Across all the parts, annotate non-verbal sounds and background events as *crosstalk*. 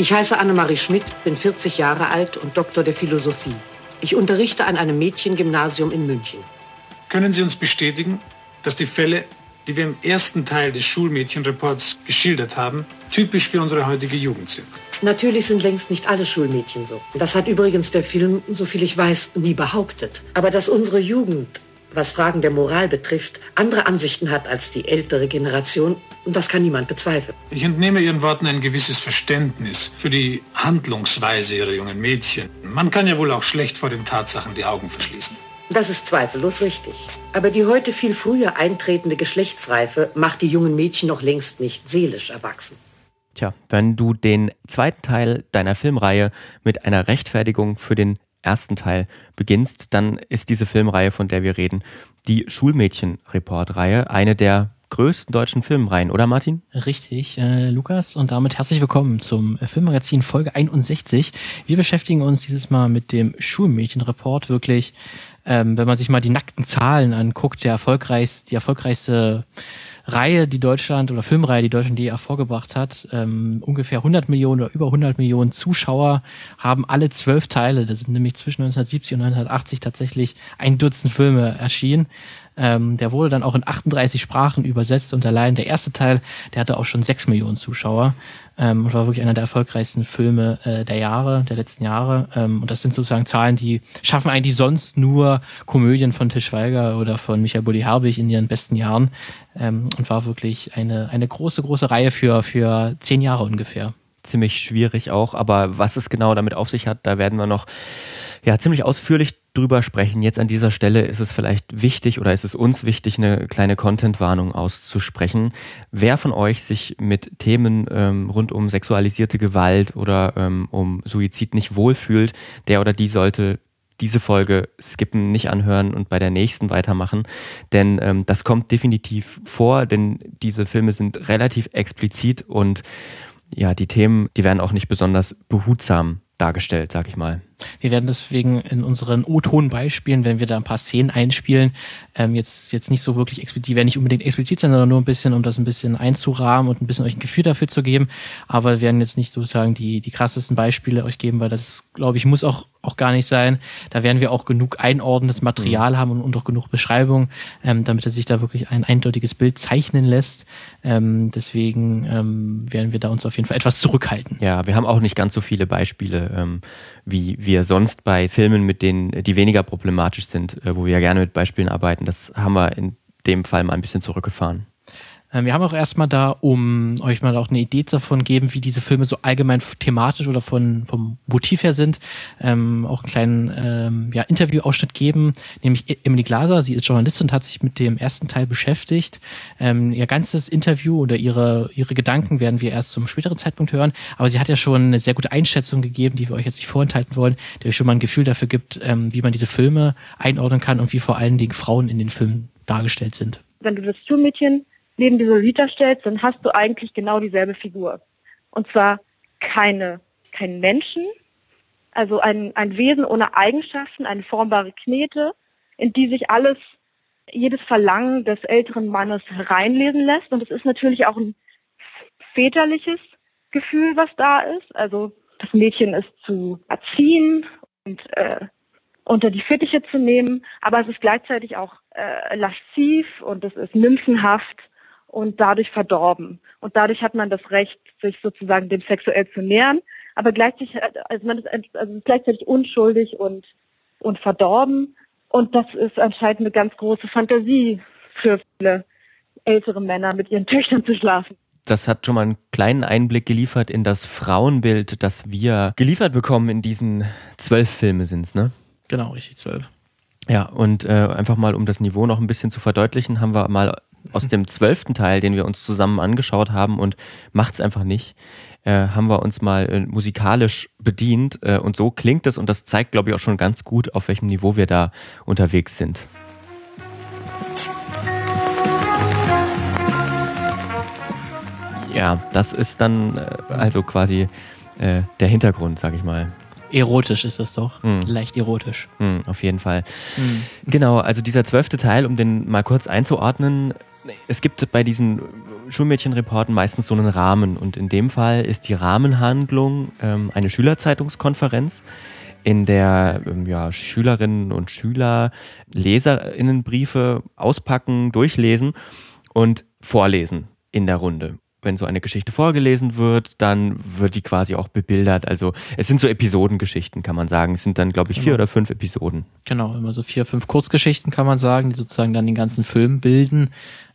Ich heiße Annemarie Schmidt, bin 40 Jahre alt und Doktor der Philosophie. Ich unterrichte an einem Mädchengymnasium in München. Können Sie uns bestätigen, dass die Fälle, die wir im ersten Teil des Schulmädchenreports geschildert haben, typisch für unsere heutige Jugend sind? Natürlich sind längst nicht alle Schulmädchen so. Das hat übrigens der Film, soviel ich weiß, nie behauptet. Aber dass unsere Jugend, was Fragen der Moral betrifft, andere Ansichten hat als die ältere Generation, das kann niemand bezweifeln. Ich entnehme Ihren Worten ein gewisses Verständnis für die Handlungsweise Ihrer jungen Mädchen. Man kann ja wohl auch schlecht vor den Tatsachen die Augen verschließen. Das ist zweifellos richtig. Aber die heute viel früher eintretende Geschlechtsreife macht die jungen Mädchen noch längst nicht seelisch erwachsen. Tja, wenn du den zweiten Teil deiner Filmreihe mit einer Rechtfertigung für den ersten Teil beginnst, dann ist diese Filmreihe, von der wir reden, die Schulmädchen-Report-Reihe, eine der größten deutschen Filmreihen, oder Martin? Richtig, äh, Lukas. Und damit herzlich willkommen zum Filmmagazin Folge 61. Wir beschäftigen uns dieses Mal mit dem Schulmädchenreport. Wirklich, ähm, wenn man sich mal die nackten Zahlen anguckt, der erfolgreichste, die erfolgreichste Reihe, die Deutschland oder Filmreihe, die Deutschland je hervorgebracht hat. Ähm, ungefähr 100 Millionen oder über 100 Millionen Zuschauer haben alle zwölf Teile. Das sind nämlich zwischen 1970 und 1980 tatsächlich ein Dutzend Filme erschienen. Ähm, der wurde dann auch in 38 Sprachen übersetzt und allein der erste Teil, der hatte auch schon 6 Millionen Zuschauer ähm, und war wirklich einer der erfolgreichsten Filme äh, der Jahre, der letzten Jahre. Ähm, und das sind sozusagen Zahlen, die schaffen eigentlich sonst nur Komödien von Tisch Schweiger oder von Michael Bulli Herbig in ihren besten Jahren ähm, und war wirklich eine, eine große, große Reihe für, für zehn Jahre ungefähr ziemlich schwierig auch. Aber was es genau damit auf sich hat, da werden wir noch ja, ziemlich ausführlich drüber sprechen. Jetzt an dieser Stelle ist es vielleicht wichtig oder ist es uns wichtig, eine kleine Content-Warnung auszusprechen. Wer von euch sich mit Themen ähm, rund um sexualisierte Gewalt oder ähm, um Suizid nicht wohlfühlt, der oder die sollte diese Folge skippen, nicht anhören und bei der nächsten weitermachen. Denn ähm, das kommt definitiv vor, denn diese Filme sind relativ explizit und ja, die Themen, die werden auch nicht besonders behutsam dargestellt, sag ich mal. Wir werden deswegen in unseren O-Ton-Beispielen, wenn wir da ein paar Szenen einspielen, ähm, jetzt, jetzt nicht so wirklich explizit, die werden nicht unbedingt explizit sein, sondern nur ein bisschen, um das ein bisschen einzurahmen und ein bisschen euch ein Gefühl dafür zu geben. Aber wir werden jetzt nicht sozusagen die, die krassesten Beispiele euch geben, weil das, glaube ich, muss auch, auch gar nicht sein. Da werden wir auch genug einordnendes Material mhm. haben und, und auch genug Beschreibung, ähm, damit er sich da wirklich ein eindeutiges Bild zeichnen lässt. Ähm, deswegen ähm, werden wir da uns auf jeden Fall etwas zurückhalten. Ja, wir haben auch nicht ganz so viele Beispiele, ähm, wie wir sonst bei Filmen, mit denen, die weniger problematisch sind, äh, wo wir ja gerne mit Beispielen arbeiten. Das haben wir in dem Fall mal ein bisschen zurückgefahren. Ähm, wir haben auch erstmal da, um euch mal auch eine Idee davon geben, wie diese Filme so allgemein thematisch oder von, vom Motiv her sind, ähm, auch einen kleinen ähm, ja, Interviewausschnitt geben, nämlich e- Emily Glaser, sie ist Journalistin und hat sich mit dem ersten Teil beschäftigt. Ähm, ihr ganzes Interview oder ihre, ihre Gedanken werden wir erst zum späteren Zeitpunkt hören, aber sie hat ja schon eine sehr gute Einschätzung gegeben, die wir euch jetzt nicht vorenthalten wollen, die euch schon mal ein Gefühl dafür gibt, ähm, wie man diese Filme einordnen kann und wie vor allen Dingen Frauen in den Filmen dargestellt sind. Wenn du das Schulmädchen neben diese Rita stellst, dann hast du eigentlich genau dieselbe Figur. Und zwar keine, kein Menschen, also ein, ein Wesen ohne Eigenschaften, eine formbare Knete, in die sich alles, jedes Verlangen des älteren Mannes reinlesen lässt. Und es ist natürlich auch ein väterliches Gefühl, was da ist. Also das Mädchen ist zu erziehen und äh, unter die Fittiche zu nehmen, aber es ist gleichzeitig auch äh, lasziv und es ist nymphenhaft und dadurch verdorben. Und dadurch hat man das Recht, sich sozusagen dem sexuell zu nähern, aber gleichzeitig, also man ist also gleichzeitig unschuldig und, und verdorben. Und das ist anscheinend eine ganz große Fantasie für viele ältere Männer, mit ihren Töchtern zu schlafen. Das hat schon mal einen kleinen Einblick geliefert in das Frauenbild, das wir geliefert bekommen in diesen zwölf Filme sind es, ne? Genau, richtig, zwölf. Ja, und äh, einfach mal, um das Niveau noch ein bisschen zu verdeutlichen, haben wir mal aus dem zwölften Teil, den wir uns zusammen angeschaut haben und macht's einfach nicht, äh, haben wir uns mal äh, musikalisch bedient äh, und so klingt es und das zeigt, glaube ich, auch schon ganz gut, auf welchem Niveau wir da unterwegs sind. Ja, das ist dann äh, also quasi äh, der Hintergrund, sag ich mal. Erotisch ist das doch. Hm. Leicht erotisch. Hm, auf jeden Fall. Hm. Genau, also dieser zwölfte Teil, um den mal kurz einzuordnen, es gibt bei diesen Schulmädchenreporten meistens so einen Rahmen. Und in dem Fall ist die Rahmenhandlung ähm, eine Schülerzeitungskonferenz, in der ähm, ja, Schülerinnen und Schüler Leserinnenbriefe auspacken, durchlesen und vorlesen in der Runde wenn so eine Geschichte vorgelesen wird, dann wird die quasi auch bebildert. Also es sind so Episodengeschichten, kann man sagen. Es sind dann, glaube ich, vier genau. oder fünf Episoden. Genau, immer so vier, fünf Kurzgeschichten, kann man sagen, die sozusagen dann den ganzen Film bilden.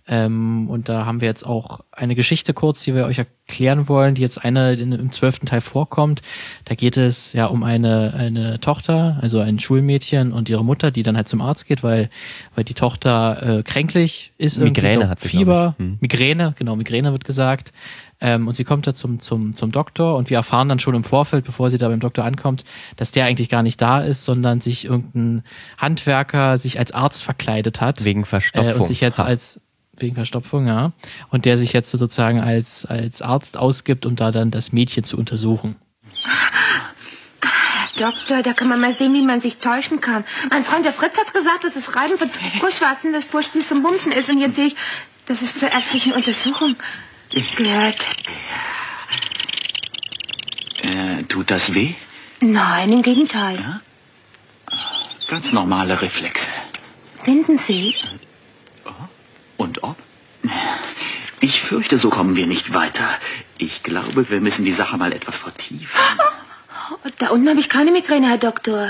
Ähm, und da haben wir jetzt auch eine Geschichte kurz, die wir euch erklären wollen, die jetzt eine in, im zwölften Teil vorkommt. Da geht es ja um eine, eine Tochter, also ein Schulmädchen und ihre Mutter, die dann halt zum Arzt geht, weil, weil die Tochter äh, kränklich ist. Migräne hat sie, Fieber, hm. Migräne, genau, Migräne wird gesagt. Ähm, und sie kommt da zum, zum, zum Doktor und wir erfahren dann schon im Vorfeld, bevor sie da beim Doktor ankommt, dass der eigentlich gar nicht da ist, sondern sich irgendein Handwerker sich als Arzt verkleidet hat. Wegen Verstopfung. Äh, und sich jetzt ha. als wegen Verstopfung, ja. Und der sich jetzt sozusagen als, als Arzt ausgibt, um da dann das Mädchen zu untersuchen. Doktor, da kann man mal sehen, wie man sich täuschen kann. Mein Freund, der Fritz, hat gesagt, dass das Reiben von Kussschwarzen das Vorspiel zum Bumsen ist. Und jetzt sehe ich, das ist zur ärztlichen Untersuchung gehört. Äh, tut das weh? Nein, im Gegenteil. Ja? Ganz normale Reflexe. Finden Sie? Und ob? Ich fürchte, so kommen wir nicht weiter. Ich glaube, wir müssen die Sache mal etwas vertiefen. Da unten habe ich keine Migräne, Herr Doktor.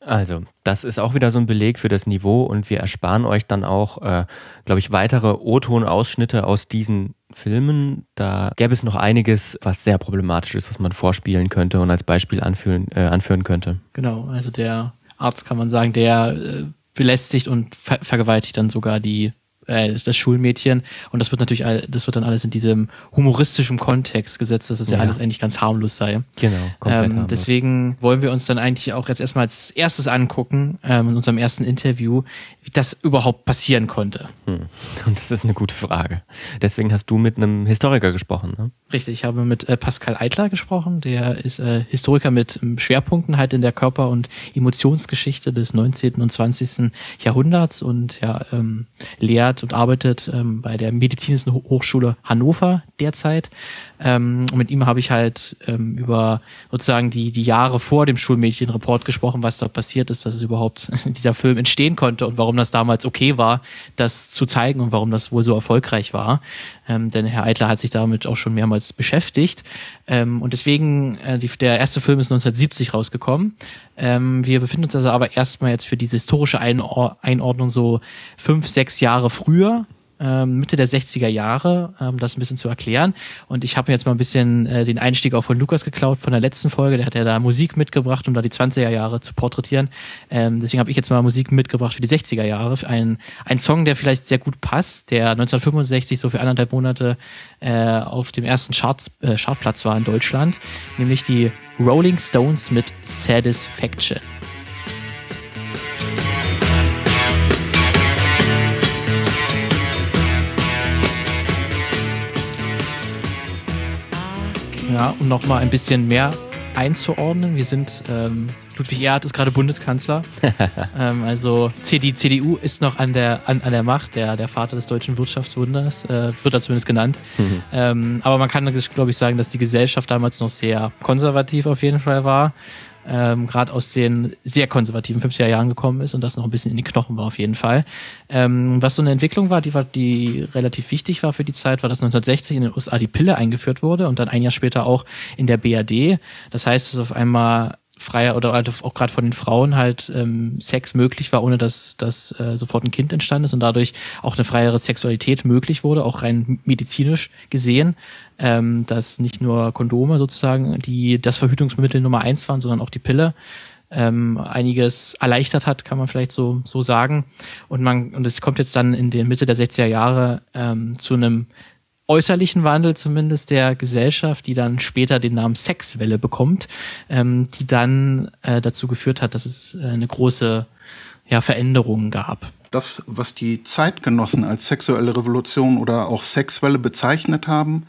Also, das ist auch wieder so ein Beleg für das Niveau und wir ersparen euch dann auch, äh, glaube ich, weitere O-Ton-Ausschnitte aus diesen Filmen. Da gäbe es noch einiges, was sehr problematisch ist, was man vorspielen könnte und als Beispiel anführen, äh, anführen könnte. Genau, also der Arzt kann man sagen, der äh, belästigt und ver vergewaltigt dann sogar die äh, das Schulmädchen. Und das wird natürlich, all, das wird dann alles in diesem humoristischen Kontext gesetzt, dass das ja, ja alles eigentlich ganz harmlos sei. Genau, komplett ähm, Deswegen wollen wir uns dann eigentlich auch jetzt erstmal als erstes angucken, ähm, in unserem ersten Interview, wie das überhaupt passieren konnte. Hm. Und das ist eine gute Frage. Deswegen hast du mit einem Historiker gesprochen, ne? Richtig, ich habe mit äh, Pascal Eitler gesprochen, der ist äh, Historiker mit ähm, Schwerpunkten halt in der Körper- und Emotionsgeschichte des 19. und 20. Jahrhunderts und ja, ähm, lehrt und arbeitet ähm, bei der Medizinischen Hochschule Hannover derzeit. Ähm, und mit ihm habe ich halt ähm, über sozusagen die, die Jahre vor dem Schulmädchenreport gesprochen, was da passiert ist, dass es überhaupt *laughs* dieser Film entstehen konnte und warum das damals okay war, das zu zeigen und warum das wohl so erfolgreich war. Ähm, denn Herr Eitler hat sich damit auch schon mehrmals beschäftigt. Ähm, und deswegen, äh, die, der erste Film ist 1970 rausgekommen. Ähm, wir befinden uns also aber erstmal jetzt für diese historische Einor Einordnung so fünf, sechs Jahre früher Mitte der 60er Jahre, ähm, das ein bisschen zu erklären. Und ich habe jetzt mal ein bisschen äh, den Einstieg auch von Lukas geklaut von der letzten Folge. Der hat ja da Musik mitgebracht, um da die 20er Jahre zu porträtieren. Ähm, deswegen habe ich jetzt mal Musik mitgebracht für die 60er Jahre. Ein, ein Song, der vielleicht sehr gut passt, der 1965 so für anderthalb Monate äh, auf dem ersten Charts, äh, Chartplatz war in Deutschland, nämlich die Rolling Stones mit Satisfaction. Ja, um nochmal ein bisschen mehr einzuordnen. Wir sind, ähm, Ludwig Erhard ist gerade Bundeskanzler. *laughs* ähm, also die CDU ist noch an der, an, an der Macht, der, der Vater des deutschen Wirtschaftswunders, äh, wird da zumindest genannt. Mhm. Ähm, aber man kann, glaube ich, sagen, dass die Gesellschaft damals noch sehr konservativ auf jeden Fall war ähm, gerade aus den sehr konservativen 50er Jahren gekommen ist und das noch ein bisschen in die Knochen war auf jeden Fall. Ähm, was so eine Entwicklung war, die war, die relativ wichtig war für die Zeit, war, dass 1960 in den USA die Pille eingeführt wurde und dann ein Jahr später auch in der BRD. Das heißt, dass auf einmal freier oder halt auch gerade von den Frauen halt ähm, Sex möglich war, ohne dass, dass äh, sofort ein Kind entstanden ist und dadurch auch eine freiere Sexualität möglich wurde, auch rein medizinisch gesehen ähm, dass nicht nur Kondome sozusagen die das Verhütungsmittel Nummer eins waren, sondern auch die Pille ähm, einiges erleichtert hat, kann man vielleicht so so sagen. Und man und es kommt jetzt dann in den Mitte der 60er Jahre ähm, zu einem äußerlichen Wandel zumindest der Gesellschaft, die dann später den Namen Sexwelle bekommt, ähm, die dann äh, dazu geführt hat, dass es äh, eine große ja, Veränderung gab. Das, was die Zeitgenossen als sexuelle Revolution oder auch Sexwelle bezeichnet haben,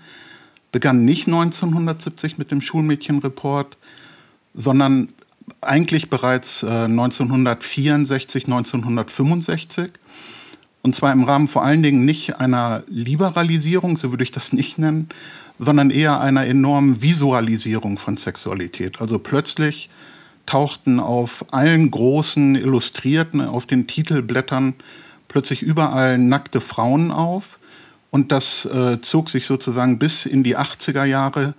begann nicht 1970 mit dem Schulmädchenreport, sondern eigentlich bereits äh, 1964, 1965. Und zwar im Rahmen vor allen Dingen nicht einer Liberalisierung, so würde ich das nicht nennen, sondern eher einer enormen Visualisierung von Sexualität. Also plötzlich tauchten auf allen großen Illustrierten, auf den Titelblättern plötzlich überall nackte Frauen auf. Und das äh, zog sich sozusagen bis in die 80er Jahre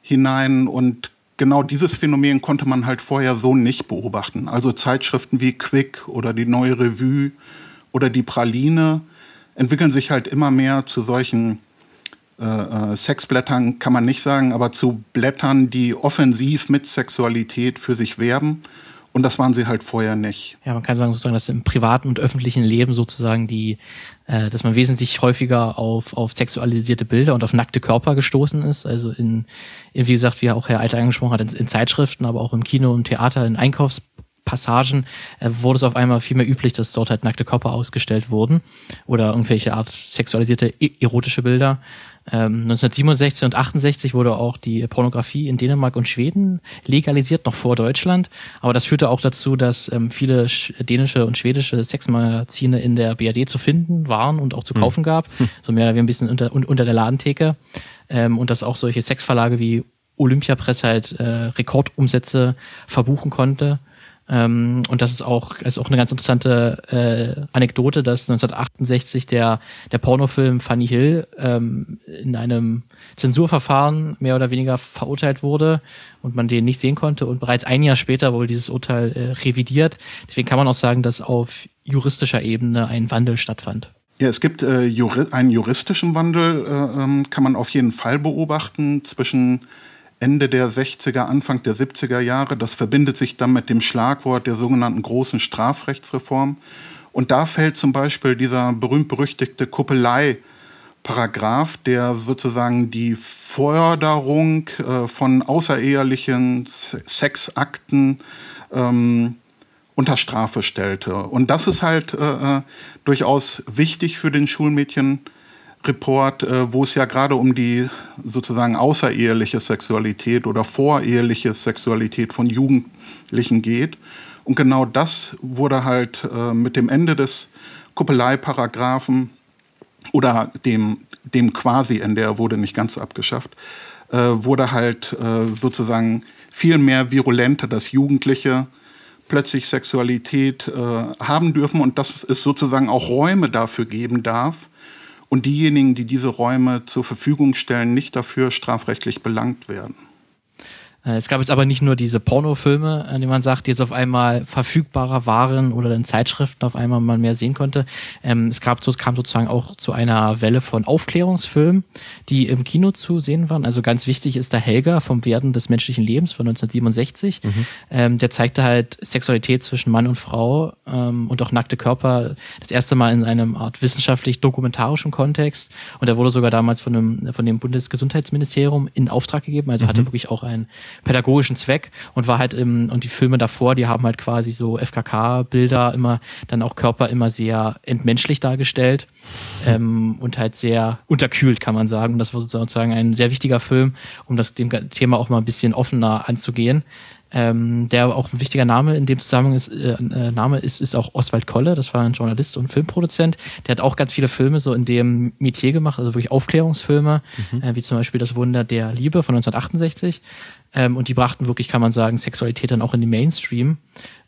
hinein. Und genau dieses Phänomen konnte man halt vorher so nicht beobachten. Also Zeitschriften wie Quick oder die Neue Revue oder die Praline entwickeln sich halt immer mehr zu solchen äh, äh, Sexblättern, kann man nicht sagen, aber zu Blättern, die offensiv mit Sexualität für sich werben. Und das waren sie halt vorher nicht. Ja, man kann sagen sozusagen, dass im privaten und öffentlichen Leben sozusagen die, äh, dass man wesentlich häufiger auf, auf sexualisierte Bilder und auf nackte Körper gestoßen ist. Also in, in wie gesagt, wie auch Herr Alter angesprochen hat, in, in Zeitschriften, aber auch im Kino und Theater, in Einkaufs Passagen äh, wurde es auf einmal viel mehr üblich, dass dort halt nackte Körper ausgestellt wurden oder irgendwelche Art sexualisierte erotische Bilder. Ähm, 1967 und 68 wurde auch die Pornografie in Dänemark und Schweden legalisiert, noch vor Deutschland. Aber das führte auch dazu, dass ähm, viele dänische und schwedische Sexmagazine in der BRD zu finden waren und auch zu hm. kaufen gab. Hm. So mehr oder weniger ein bisschen unter, unter der Ladentheke. Ähm, und dass auch solche Sexverlage wie Olympiapress halt äh, Rekordumsätze verbuchen konnte. Ähm, und das ist auch, ist auch eine ganz interessante äh, Anekdote, dass 1968 der, der Pornofilm Funny Hill ähm, in einem Zensurverfahren mehr oder weniger verurteilt wurde und man den nicht sehen konnte. Und bereits ein Jahr später wurde dieses Urteil äh, revidiert. Deswegen kann man auch sagen, dass auf juristischer Ebene ein Wandel stattfand. Ja, es gibt äh, Juri einen juristischen Wandel, äh, ähm, kann man auf jeden Fall beobachten zwischen Ende der 60er, Anfang der 70er Jahre. Das verbindet sich dann mit dem Schlagwort der sogenannten großen Strafrechtsreform. Und da fällt zum Beispiel dieser berühmt-berüchtigte Kuppelei-Paragraph, der sozusagen die Förderung äh, von außerehelichen Sexakten ähm, unter Strafe stellte. Und das ist halt äh, äh durchaus wichtig für den Schulmädchen. Report, äh, wo es ja gerade um die sozusagen außereheliche Sexualität oder voreheliche Sexualität von Jugendlichen geht. Und genau das wurde halt äh, mit dem Ende des Kuppeleieparagraphen oder dem, dem Quasi-Ende, er wurde nicht ganz abgeschafft, äh, wurde halt sozusagen viel mehr virulenter, dass Jugendliche plötzlich Sexualität haben dürfen und dass es sozusagen auch Räume dafür geben darf, und diejenigen, die diese Räume zur Verfügung stellen, nicht dafür strafrechtlich belangt werden. Äh, es gab jetzt aber nicht nur diese Pornofilme, an denen man sagt, die jetzt auf einmal verfügbarer waren oder in Zeitschriften auf einmal man mehr sehen konnte. Ähm, es gab, so, kam sozusagen auch zu einer Welle von Aufklärungsfilmen, die im Kino zu sehen waren. Also ganz wichtig ist der Helga vom Werden des menschlichen Lebens von 1967. Mhm. Ähm, der zeigte halt Sexualität zwischen Mann und Frau ähm, und auch nackte Körper das erste Mal in einem Art wissenschaftlich-dokumentarischen Kontext. Und er wurde sogar damals von dem, von dem Bundesgesundheitsministerium in Auftrag gegeben. Also mhm. hatte wirklich auch ein pädagogischen Zweck und war halt im, und die Filme davor, die haben halt quasi so FKK-Bilder immer, dann auch Körper immer sehr entmenschlich dargestellt ähm, und halt sehr unterkühlt, kann man sagen. Und das war sozusagen ein sehr wichtiger Film, um das dem Thema auch mal ein bisschen offener anzugehen. Ähm, der auch ein wichtiger Name in dem Zusammenhang ist, äh, äh, Name ist, ist auch Oswald Kolle, das war ein Journalist und Filmproduzent. Der hat auch ganz viele Filme so in dem Metier gemacht, also wirklich Aufklärungsfilme, mhm. äh, wie zum Beispiel Das Wunder der Liebe von 1968. Ähm, und die brachten wirklich, kann man sagen, Sexualität dann auch in den Mainstream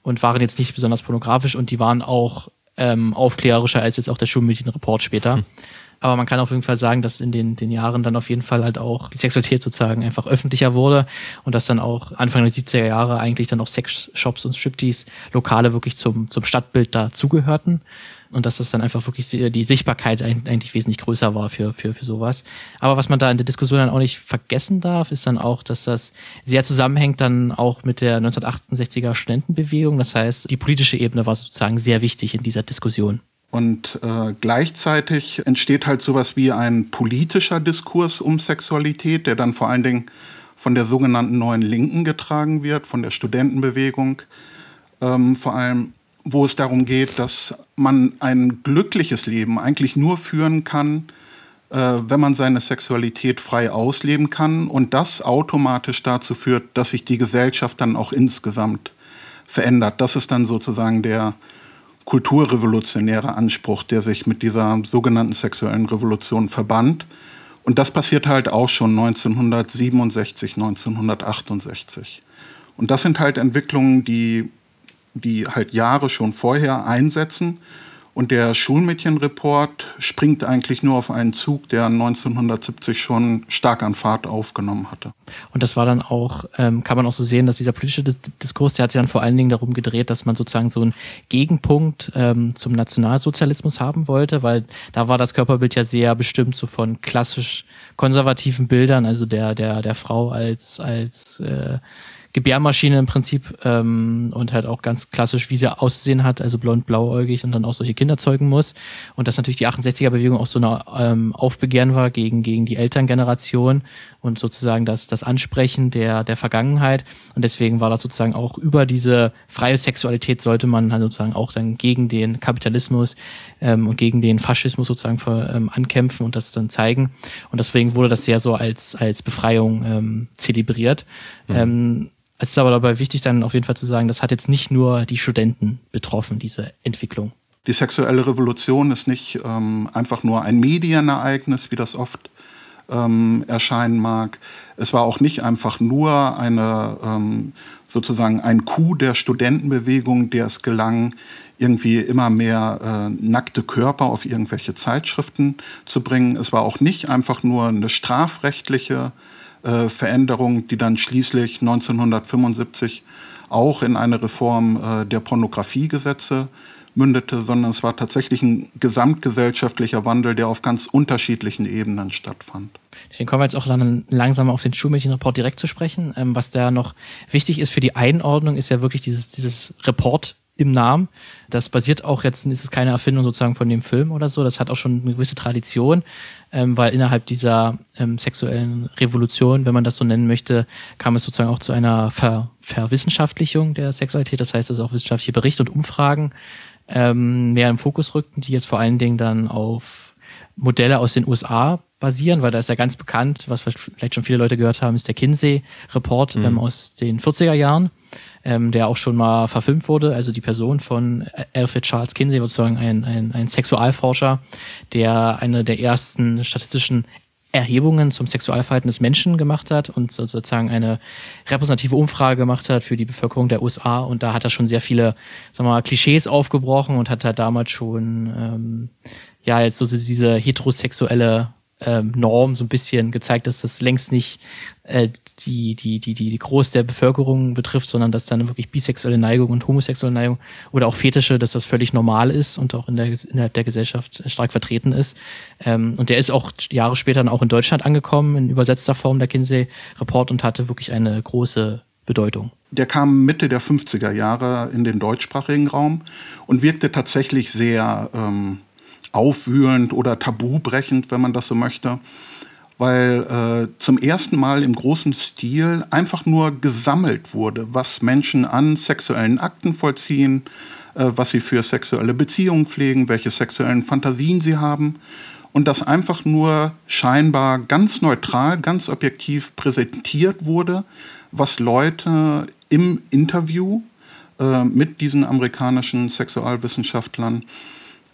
und waren jetzt nicht besonders pornografisch und die waren auch ähm, aufklärerischer als jetzt auch der Schulmädchenreport später. Hm. *laughs* Aber man kann auf jeden Fall sagen, dass in den, den Jahren dann auf jeden Fall halt auch die Sexualität sozusagen einfach öffentlicher wurde und dass dann auch Anfang der 70er Jahre eigentlich dann auch Sexshops und Striptease Lokale wirklich zum, zum Stadtbild dazugehörten und dass das dann einfach wirklich die Sichtbarkeit eigentlich wesentlich größer war für, für, für sowas. Aber was man da in der Diskussion dann auch nicht vergessen darf, ist dann auch, dass das sehr zusammenhängt dann auch mit der 1968er Studentenbewegung. Das heißt, die politische Ebene war sozusagen sehr wichtig in dieser Diskussion. Und äh, gleichzeitig entsteht halt sowas wie ein politischer Diskurs um Sexualität, der dann vor allen Dingen von der sogenannten neuen Linken getragen wird, von der Studentenbewegung ähm, vor allem wo es darum geht, dass man ein glückliches Leben eigentlich nur führen kann, äh, wenn man seine Sexualität frei ausleben kann und das automatisch dazu führt, dass sich die Gesellschaft dann auch insgesamt verändert. Das ist dann sozusagen der kulturrevolutionäre Anspruch, der sich mit dieser sogenannten sexuellen Revolution verband. Und das passiert halt auch schon 1967, 1968. Und das sind halt Entwicklungen, die, die halt Jahre schon vorher einsetzen und der Schulmädchenreport springt eigentlich nur auf einen Zug, der 1970 schon stark an Fahrt aufgenommen hatte. Und das war dann auch, ähm, kann man auch so sehen, dass dieser politische Diskurs, der hat sich dann vor allen Dingen darum gedreht, dass man sozusagen so einen Gegenpunkt ähm, zum Nationalsozialismus haben wollte, weil da war das Körperbild ja sehr bestimmt so von klassisch konservativen Bildern, also der, der, der Frau als, als äh, Gebärmaschine im Prinzip ähm, und halt auch ganz klassisch, wie sie aussehen hat, also blond, blauäugig und dann auch solche Kinder zeugen muss. Und dass natürlich die 68er-Bewegung auch so eine ähm, Aufbegehren war gegen, gegen die Elterngeneration und sozusagen das, das Ansprechen der, der Vergangenheit. Und deswegen war das sozusagen auch über diese freie Sexualität sollte man halt sozusagen auch dann gegen den Kapitalismus ähm, und gegen den Faschismus sozusagen für, ähm, ankämpfen und das dann zeigen. Und deswegen wurde das sehr so als, als Befreiung ähm, zelebriert. Mhm. Ähm, es ist aber dabei wichtig, dann auf jeden Fall zu sagen, das hat jetzt nicht nur die Studenten betroffen, diese Entwicklung. Die sexuelle Revolution ist nicht ähm, einfach nur ein Medienereignis, wie das oft ähm, erscheinen mag. Es war auch nicht einfach nur eine ähm, sozusagen ein Coup der Studentenbewegung, der es gelang, irgendwie immer mehr äh, nackte Körper auf irgendwelche Zeitschriften zu bringen. Es war auch nicht einfach nur eine strafrechtliche äh, Veränderung, die dann schließlich 1975 auch in eine Reform äh, der Pornografiegesetze mündete, sondern es war tatsächlich ein gesamtgesellschaftlicher Wandel, der auf ganz unterschiedlichen Ebenen stattfand. Deswegen kommen wir jetzt auch langsam auf den Schulmädchenreport direkt zu sprechen. Ähm, was da noch wichtig ist für die Einordnung, ist ja wirklich dieses, dieses Report im Namen. Das basiert auch jetzt, ist es keine Erfindung sozusagen von dem Film oder so. Das hat auch schon eine gewisse Tradition, ähm, weil innerhalb dieser ähm, sexuellen Revolution, wenn man das so nennen möchte, kam es sozusagen auch zu einer Ver Verwissenschaftlichung der Sexualität. Das heißt, dass auch wissenschaftliche Berichte und Umfragen ähm, mehr im Fokus rückten, die jetzt vor allen Dingen dann auf Modelle aus den USA basieren, weil da ist ja ganz bekannt, was vielleicht schon viele Leute gehört haben, ist der Kinsey-Report mhm. ähm, aus den 40er Jahren ähm, der auch schon mal verfilmt wurde. Also die Person von Alfred Charles Kinsey, sozusagen ein, ein, ein Sexualforscher, der eine der ersten statistischen Erhebungen zum Sexualverhalten des Menschen gemacht hat und sozusagen eine repräsentative Umfrage gemacht hat für die Bevölkerung der USA. Und da hat er schon sehr viele, sagen wir mal, Klischees aufgebrochen und hat da damals schon ähm, ja jetzt so diese heterosexuelle ähm, Norm so ein bisschen gezeigt, dass das längst nicht äh, die, die, die, die, die Groß der Bevölkerung betrifft, sondern dass dann wirklich bisexuelle Neigung und homosexuelle Neigung oder auch Fetische, dass das völlig normal ist und auch in der, innerhalb der Gesellschaft stark vertreten ist. Ähm, und der ist auch Jahre später dann auch in Deutschland angekommen, in übersetzter Form der Kinsey-Report und hatte wirklich eine große Bedeutung. Der kam Mitte der 50er Jahre in den deutschsprachigen Raum und wirkte tatsächlich sehr ähm, aufwühlend oder tabubrechend, wenn man das so möchte, weil äh, zum ersten Mal im großen Stil einfach nur gesammelt wurde, was Menschen an sexuellen Akten vollziehen, äh, was sie für sexuelle Beziehungen pflegen, welche sexuellen Fantasien sie haben. Und das einfach nur scheinbar ganz neutral, ganz objektiv präsentiert wurde, was Leute im Interview äh, mit diesen amerikanischen Sexualwissenschaftlern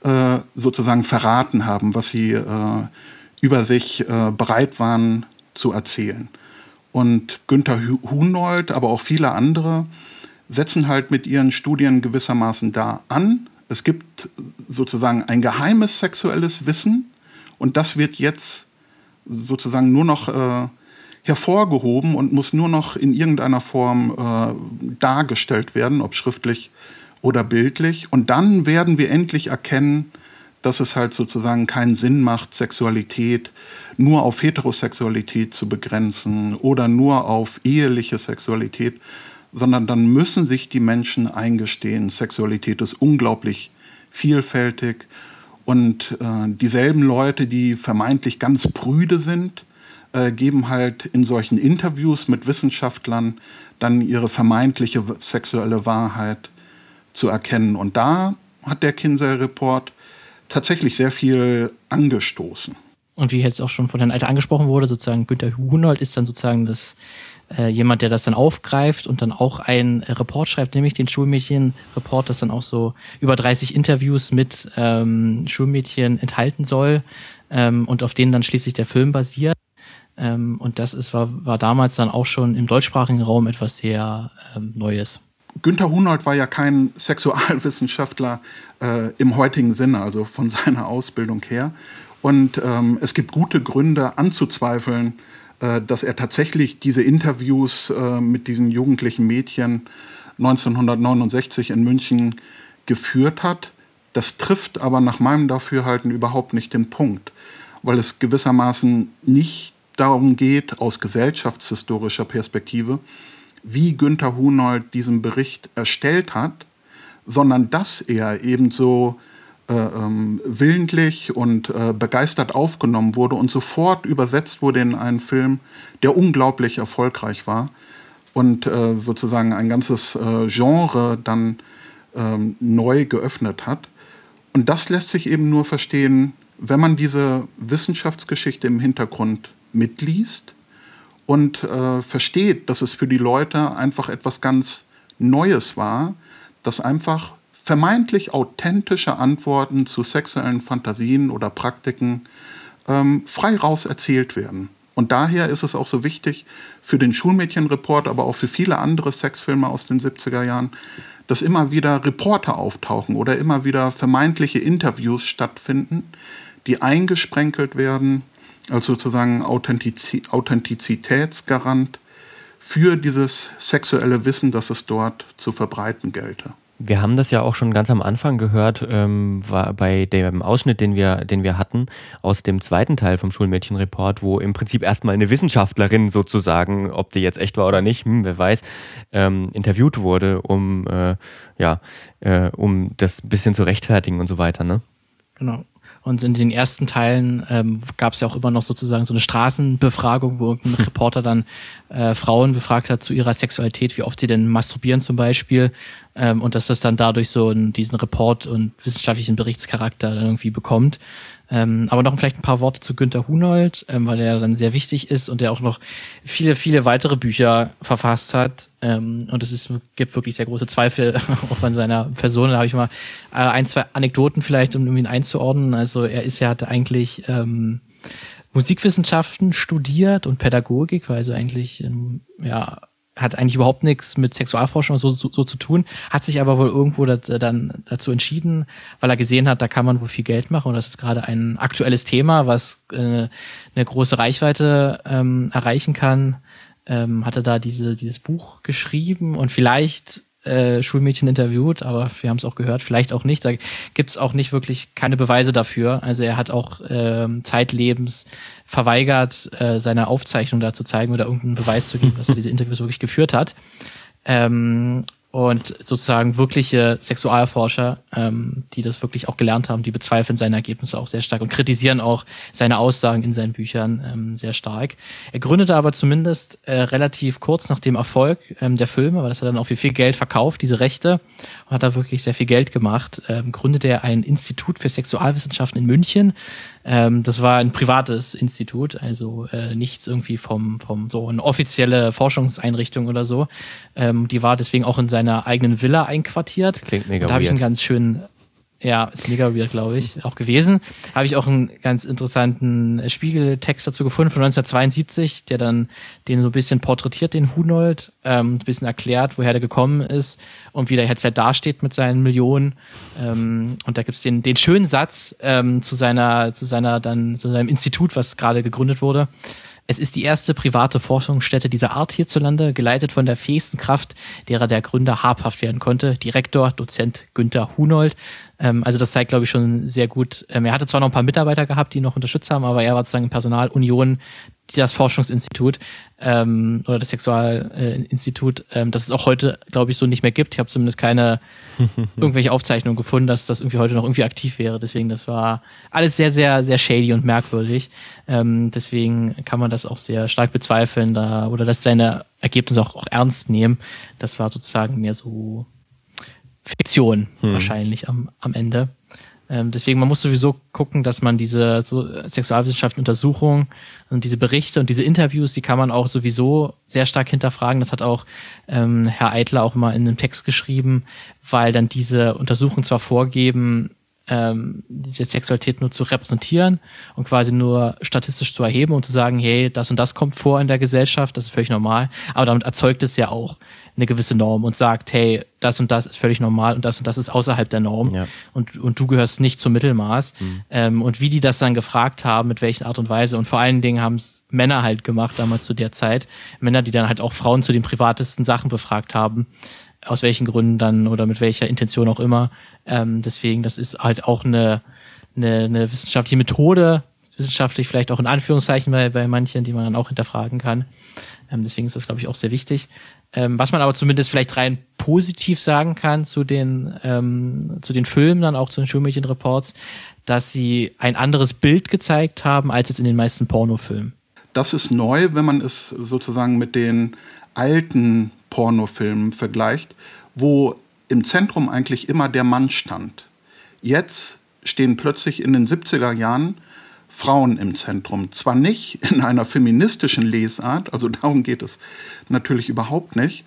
äh, sozusagen verraten haben, was sie äh, über sich äh, bereit waren zu erzählen. Und Günther Hunold, aber auch viele andere setzen halt mit ihren Studien gewissermaßen da an. Es gibt sozusagen ein geheimes sexuelles Wissen und das wird jetzt sozusagen nur noch äh, hervorgehoben und muss nur noch in irgendeiner Form äh, dargestellt werden, ob schriftlich oder bildlich. Und dann werden wir endlich erkennen, dass es halt sozusagen keinen Sinn macht, Sexualität nur auf Heterosexualität zu begrenzen oder nur auf eheliche Sexualität, sondern dann müssen sich die Menschen eingestehen, Sexualität ist unglaublich vielfältig und äh, dieselben Leute, die vermeintlich ganz prüde sind, äh, geben halt in solchen Interviews mit Wissenschaftlern dann ihre vermeintliche sexuelle Wahrheit zu erkennen. Und da hat der Kinsey-Report tatsächlich sehr viel angestoßen. Und wie jetzt auch schon von Herrn Alter angesprochen wurde, sozusagen Günter Hunold ist dann sozusagen das äh, jemand, der das dann aufgreift und dann auch ein Report schreibt, nämlich den Schulmädchen-Report, das dann auch so über 30 Interviews mit ähm, Schulmädchen enthalten soll ähm, und auf denen dann schließlich der Film basiert. Ähm, und das ist, war, war damals dann auch schon im deutschsprachigen Raum etwas sehr ähm, Neues. Günther Hunold war ja kein *laughs* Sexualwissenschaftler äh, im heutigen Sinne, also von seiner Ausbildung her. Und ähm, es gibt gute Gründe anzuzweifeln, äh, dass er tatsächlich diese Interviews äh, mit diesen jugendlichen Mädchen 1969 in München geführt hat. Das trifft aber nach meinem Dafürhalten überhaupt nicht den Punkt, weil es gewissermaßen nicht darum geht, aus gesellschaftshistorischer Perspektive, wie Günther Hunold diesen Bericht erstellt hat, sondern dass er ebenso äh, ähm, willentlich und äh, begeistert aufgenommen wurde und sofort übersetzt wurde in einen Film, der unglaublich erfolgreich war und äh, sozusagen ein ganzes äh, Genre dann ähm, neu geöffnet hat. Und das lässt sich eben nur verstehen, wenn man diese Wissenschaftsgeschichte im Hintergrund mitliest und äh, versteht, dass es für die Leute einfach etwas ganz Neues war, dass einfach vermeintlich authentische Antworten zu sexuellen Fantasien oder Praktiken ähm, frei raus erzählt werden. Und daher ist es auch so wichtig für den Schulmädchenreport, aber auch für viele andere Sexfilme aus den 70er Jahren, dass immer wieder Reporter auftauchen oder immer wieder vermeintliche Interviews stattfinden, die eingesprenkelt werden als sozusagen Authentiz Authentizitätsgarant für dieses sexuelle Wissen, das es dort zu verbreiten gelte. Wir haben das ja auch schon ganz am Anfang gehört, ähm, war bei dem Ausschnitt, den wir, den wir hatten, aus dem zweiten Teil vom Schulmädchenreport, wo im Prinzip erstmal eine Wissenschaftlerin sozusagen, ob die jetzt echt war oder nicht, hm, wer weiß, ähm, interviewt wurde, um, äh, ja, äh, um das ein bisschen zu rechtfertigen und so weiter, ne? Genau. Und in den ersten Teilen ähm, gab es ja auch immer noch sozusagen so eine Straßenbefragung, wo irgendein *laughs* Reporter dann äh, Frauen befragt hat zu ihrer Sexualität, wie oft sie denn masturbieren zum Beispiel. Ähm, und dass das dann dadurch so einen, diesen Report und wissenschaftlichen Berichtscharakter dann irgendwie bekommt. Ähm, aber noch vielleicht ein paar Worte zu Günter Hunold, ähm, weil er dann sehr wichtig ist und der auch noch viele, viele weitere Bücher verfasst hat. Ähm, und es ist, gibt wirklich sehr große Zweifel *laughs* auch an seiner Person. Da habe ich mal äh, ein, zwei Anekdoten vielleicht, um ihn einzuordnen. Also er ist ja, hatte eigentlich ähm, Musikwissenschaften studiert und Pädagogik, war also eigentlich ähm, ja hat eigentlich überhaupt nichts mit Sexualforschung so, so, so, zu tun, hat sich aber wohl irgendwo das, dann dazu entschieden, weil er gesehen hat, da kann man wohl viel Geld machen und das ist gerade ein aktuelles Thema, was äh, eine große Reichweite ähm, erreichen kann, ähm, hat er da diese, dieses Buch geschrieben und vielleicht äh, Schulmädchen interviewt, aber wir haben es auch gehört, vielleicht auch nicht. Da gibt es auch nicht wirklich keine Beweise dafür. Also er hat auch ähm, zeitlebens verweigert, äh, seine Aufzeichnung da zu zeigen oder irgendeinen Beweis zu geben, dass er diese Interviews wirklich geführt hat. Ähm, und sozusagen wirkliche Sexualforscher, ähm, die das wirklich auch gelernt haben, die bezweifeln seine Ergebnisse auch sehr stark und kritisieren auch seine Aussagen in seinen Büchern ähm, sehr stark. Er gründete aber zumindest äh, relativ kurz nach dem Erfolg ähm, der Filme, weil das hat dann auch für viel Geld verkauft, diese Rechte, und hat da wirklich sehr viel Geld gemacht, ähm, gründete er ein Institut für Sexualwissenschaften in München, ähm, das war ein privates Institut, also äh, nichts irgendwie vom, vom so eine offizielle Forschungseinrichtung oder so. Ähm, die war deswegen auch in seiner eigenen Villa einquartiert. Klingt mega Da habe ich einen ganz schönen ja, ist mega weird, glaube ich, auch gewesen. Habe ich auch einen ganz interessanten Spiegeltext dazu gefunden von 1972, der dann den so ein bisschen porträtiert, den Hunold, ähm, ein bisschen erklärt, woher der gekommen ist und wie der jetzt halt dasteht mit seinen Millionen. Ähm, und da gibt's den, den schönen Satz ähm, zu seiner, zu seiner dann, zu seinem Institut, was gerade gegründet wurde. Es ist die erste private Forschungsstätte dieser Art hierzulande, geleitet von der fähigsten Kraft, derer der Gründer habhaft werden konnte. Direktor, Dozent Günther Hunold. Ähm, also das zeigt, glaube ich, schon sehr gut. Ähm, er hatte zwar noch ein paar Mitarbeiter gehabt, die noch unterstützt haben, aber er war sozusagen Personalunion das Forschungsinstitut ähm, oder das Sexualinstitut, äh, ähm, das es auch heute, glaube ich, so nicht mehr gibt. Ich habe zumindest keine *laughs* irgendwelche Aufzeichnungen gefunden, dass das irgendwie heute noch irgendwie aktiv wäre. Deswegen, das war alles sehr, sehr, sehr shady und merkwürdig. Ähm, deswegen kann man das auch sehr stark bezweifeln da, oder dass seine Ergebnisse auch, auch ernst nehmen. Das war sozusagen mehr so Fiktion hm. wahrscheinlich am, am Ende. Ähm, deswegen, man muss sowieso gucken, dass man diese so Sexualwissenschaften und diese Berichte und diese Interviews, die kann man auch sowieso sehr stark hinterfragen. Das hat auch ähm, Herr Eitler auch mal in einem Text geschrieben, weil dann diese Untersuchungen zwar vorgeben, ähm, diese Sexualität nur zu repräsentieren und quasi nur statistisch zu erheben und zu sagen, hey, das und das kommt vor in der Gesellschaft, das ist völlig normal. Aber damit erzeugt es ja auch eine gewisse Norm und sagt, hey, das und das ist völlig normal und das und das ist außerhalb der Norm ja. und, und du gehörst nicht zum Mittelmaß. Mhm. Ähm, und wie die das dann gefragt haben, mit welchen Art und Weise und vor allen Dingen haben es Männer halt gemacht damals zu der Zeit, Männer, die dann halt auch Frauen zu den privatesten Sachen befragt haben, aus welchen Gründen dann oder mit welcher Intention auch immer. Ähm, deswegen, das ist halt auch eine, eine, eine wissenschaftliche Methode, wissenschaftlich vielleicht auch in Anführungszeichen bei, bei manchen, die man dann auch hinterfragen kann. Ähm, deswegen ist das, glaube ich, auch sehr wichtig. Ähm, was man aber zumindest vielleicht rein positiv sagen kann zu den, ähm, zu den Filmen, dann auch zu den Schulmädchen-Reports, dass sie ein anderes Bild gezeigt haben, als jetzt in den meisten Pornofilmen. Das ist neu, wenn man es sozusagen mit den alten Pornofilmen vergleicht, wo im Zentrum eigentlich immer der Mann stand. Jetzt stehen plötzlich in den 70er Jahren Frauen im Zentrum. Zwar nicht in einer feministischen Lesart, also *laughs* darum geht es natürlich überhaupt nicht,